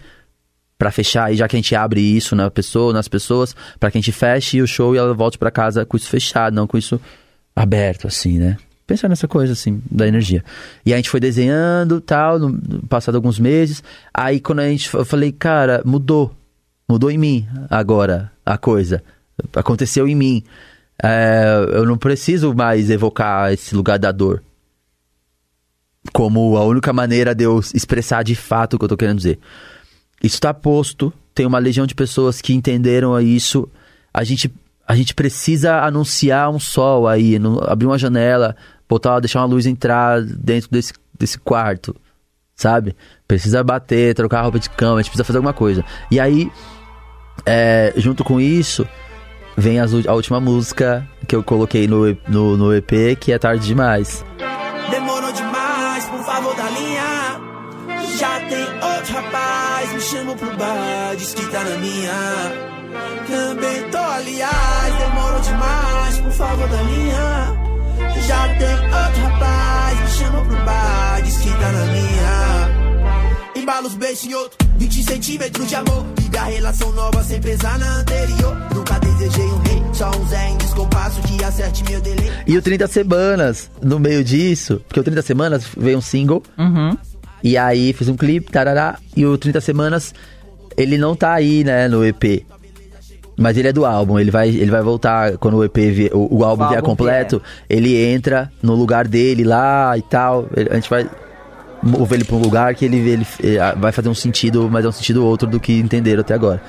para fechar, e já que a gente abre isso na pessoa, nas pessoas, para que a gente feche o show e ela volte para casa com isso fechado, não com isso aberto assim, né? Pensar nessa coisa assim da energia. E a gente foi desenhando, tal, no, passado alguns meses. Aí quando a gente eu falei, cara, mudou. Mudou em mim agora a coisa. Aconteceu em mim. É, eu não preciso mais evocar esse lugar da dor como a única maneira de eu expressar de fato o que eu tô querendo dizer. Isso está posto, tem uma legião de pessoas que entenderam isso. A gente, a gente precisa anunciar um sol aí, no- abrir uma janela, botar, deixar uma luz entrar dentro desse, desse quarto, sabe? Precisa bater, trocar a roupa de cama, a gente precisa fazer alguma coisa. E aí, é, junto com isso, vem as, a última música que eu coloquei no, no, no EP, que é Tarde Demais.
Demorou demais, por favor, da linha. Já tem outro rapaz, me chama pro bar, diz que tá na minha. Também tô, aliás, demorou demais, por favor, da linha. Já tem outro rapaz, me chama pro bar, diz que tá na minha. Embala os beijos em outro, 20 centímetros de amor. Vive a relação nova sem pesar na anterior. Nunca desejei um rei, só um Zé em descompasso que acerte meu delay.
E o 30 Semanas, no meio disso, porque o 30 Semanas veio um single,
Uhum.
e aí fiz um clipe, tarará, e o 30 Semanas, ele não tá aí, né, no EP. Mas ele é do álbum, ele vai, ele vai voltar quando o EP, vie- o, o álbum
O
vier
álbum
completo, ele entra no lugar dele lá e tal. ele- A gente vai mover ele pra um lugar que ele, ele eh, vai fazer um sentido, mas é um sentido outro do que entenderam até agora.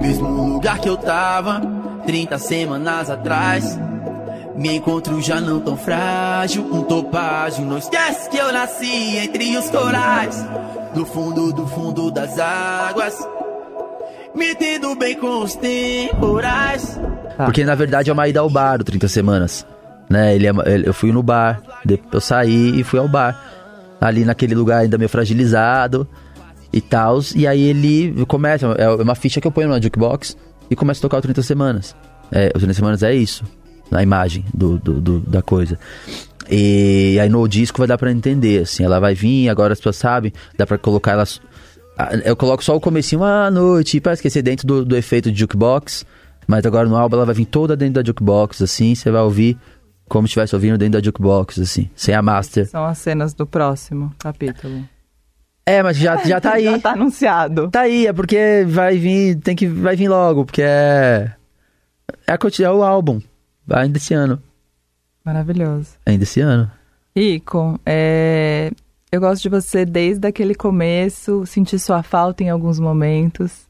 Mesmo lugar que eu tava, 30 semanas atrás. Me encontro já não tão frágil, um topágio. Não esquece que eu nasci entre os corais, do fundo do fundo das águas. Me tendo bem com os temporais.
Porque na verdade é uma ida ao bar, o 30 Semanas. Né? Ele é, ele- eu fui no bar, eu saí e fui ao bar. Ali naquele lugar ainda meio fragilizado e tal. E aí ele começa, é uma ficha que eu ponho na jukebox e começa a tocar o 30 Semanas. É, o 30 Semanas é isso, na imagem do, do- do- da coisa. E aí no disco vai dar pra entender, assim, ela vai vir, agora as pessoas sabem, dá pra colocar elas. Ah, Eu coloco só o comecinho à noite, pra esquecer dentro do, do efeito de jukebox. Mas agora no álbum ela vai vir toda dentro da jukebox, assim, você vai ouvir como se estivesse ouvindo dentro da jukebox, assim, sem a master.
São as cenas do próximo capítulo.
É, mas já, já tá (laughs) aí.
Já tá anunciado.
Tá aí, é porque vai vir, tem que, vai vir logo, porque é. É, é o álbum, ainda esse ano.
Maravilhoso.
Ainda esse ano.
Icon, é, eu gosto de você desde aquele começo, senti sua falta em alguns momentos.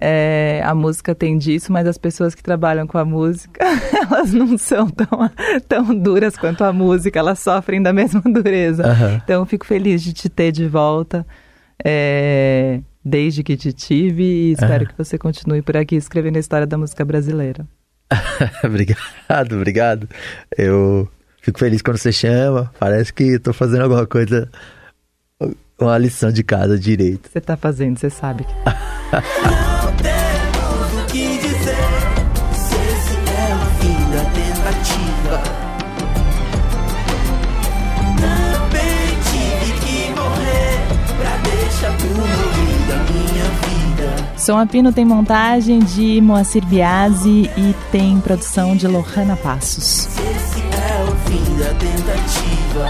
É, a música tem disso, mas as pessoas que trabalham com a música, (laughs) elas não são tão, tão duras quanto a música, elas sofrem da mesma (laughs) dureza.
Aham.
Então, eu fico feliz de te ter de volta, é, desde que te tive, e espero que você continue por aqui escrevendo a história da música brasileira. (laughs)
obrigado, obrigado. Eu fico feliz quando você chama. Parece que eu tô fazendo alguma coisa, uma lição de casa direito.
Você tá fazendo, você sabe. (laughs) Som Apino tem montagem de Moacir Biasi e tem produção de Lohana Passos.
Se esse é o fim da tentativa.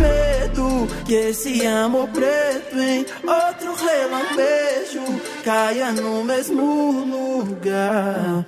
Medo que esse amor preto em outro relampejo caia no mesmo lugar.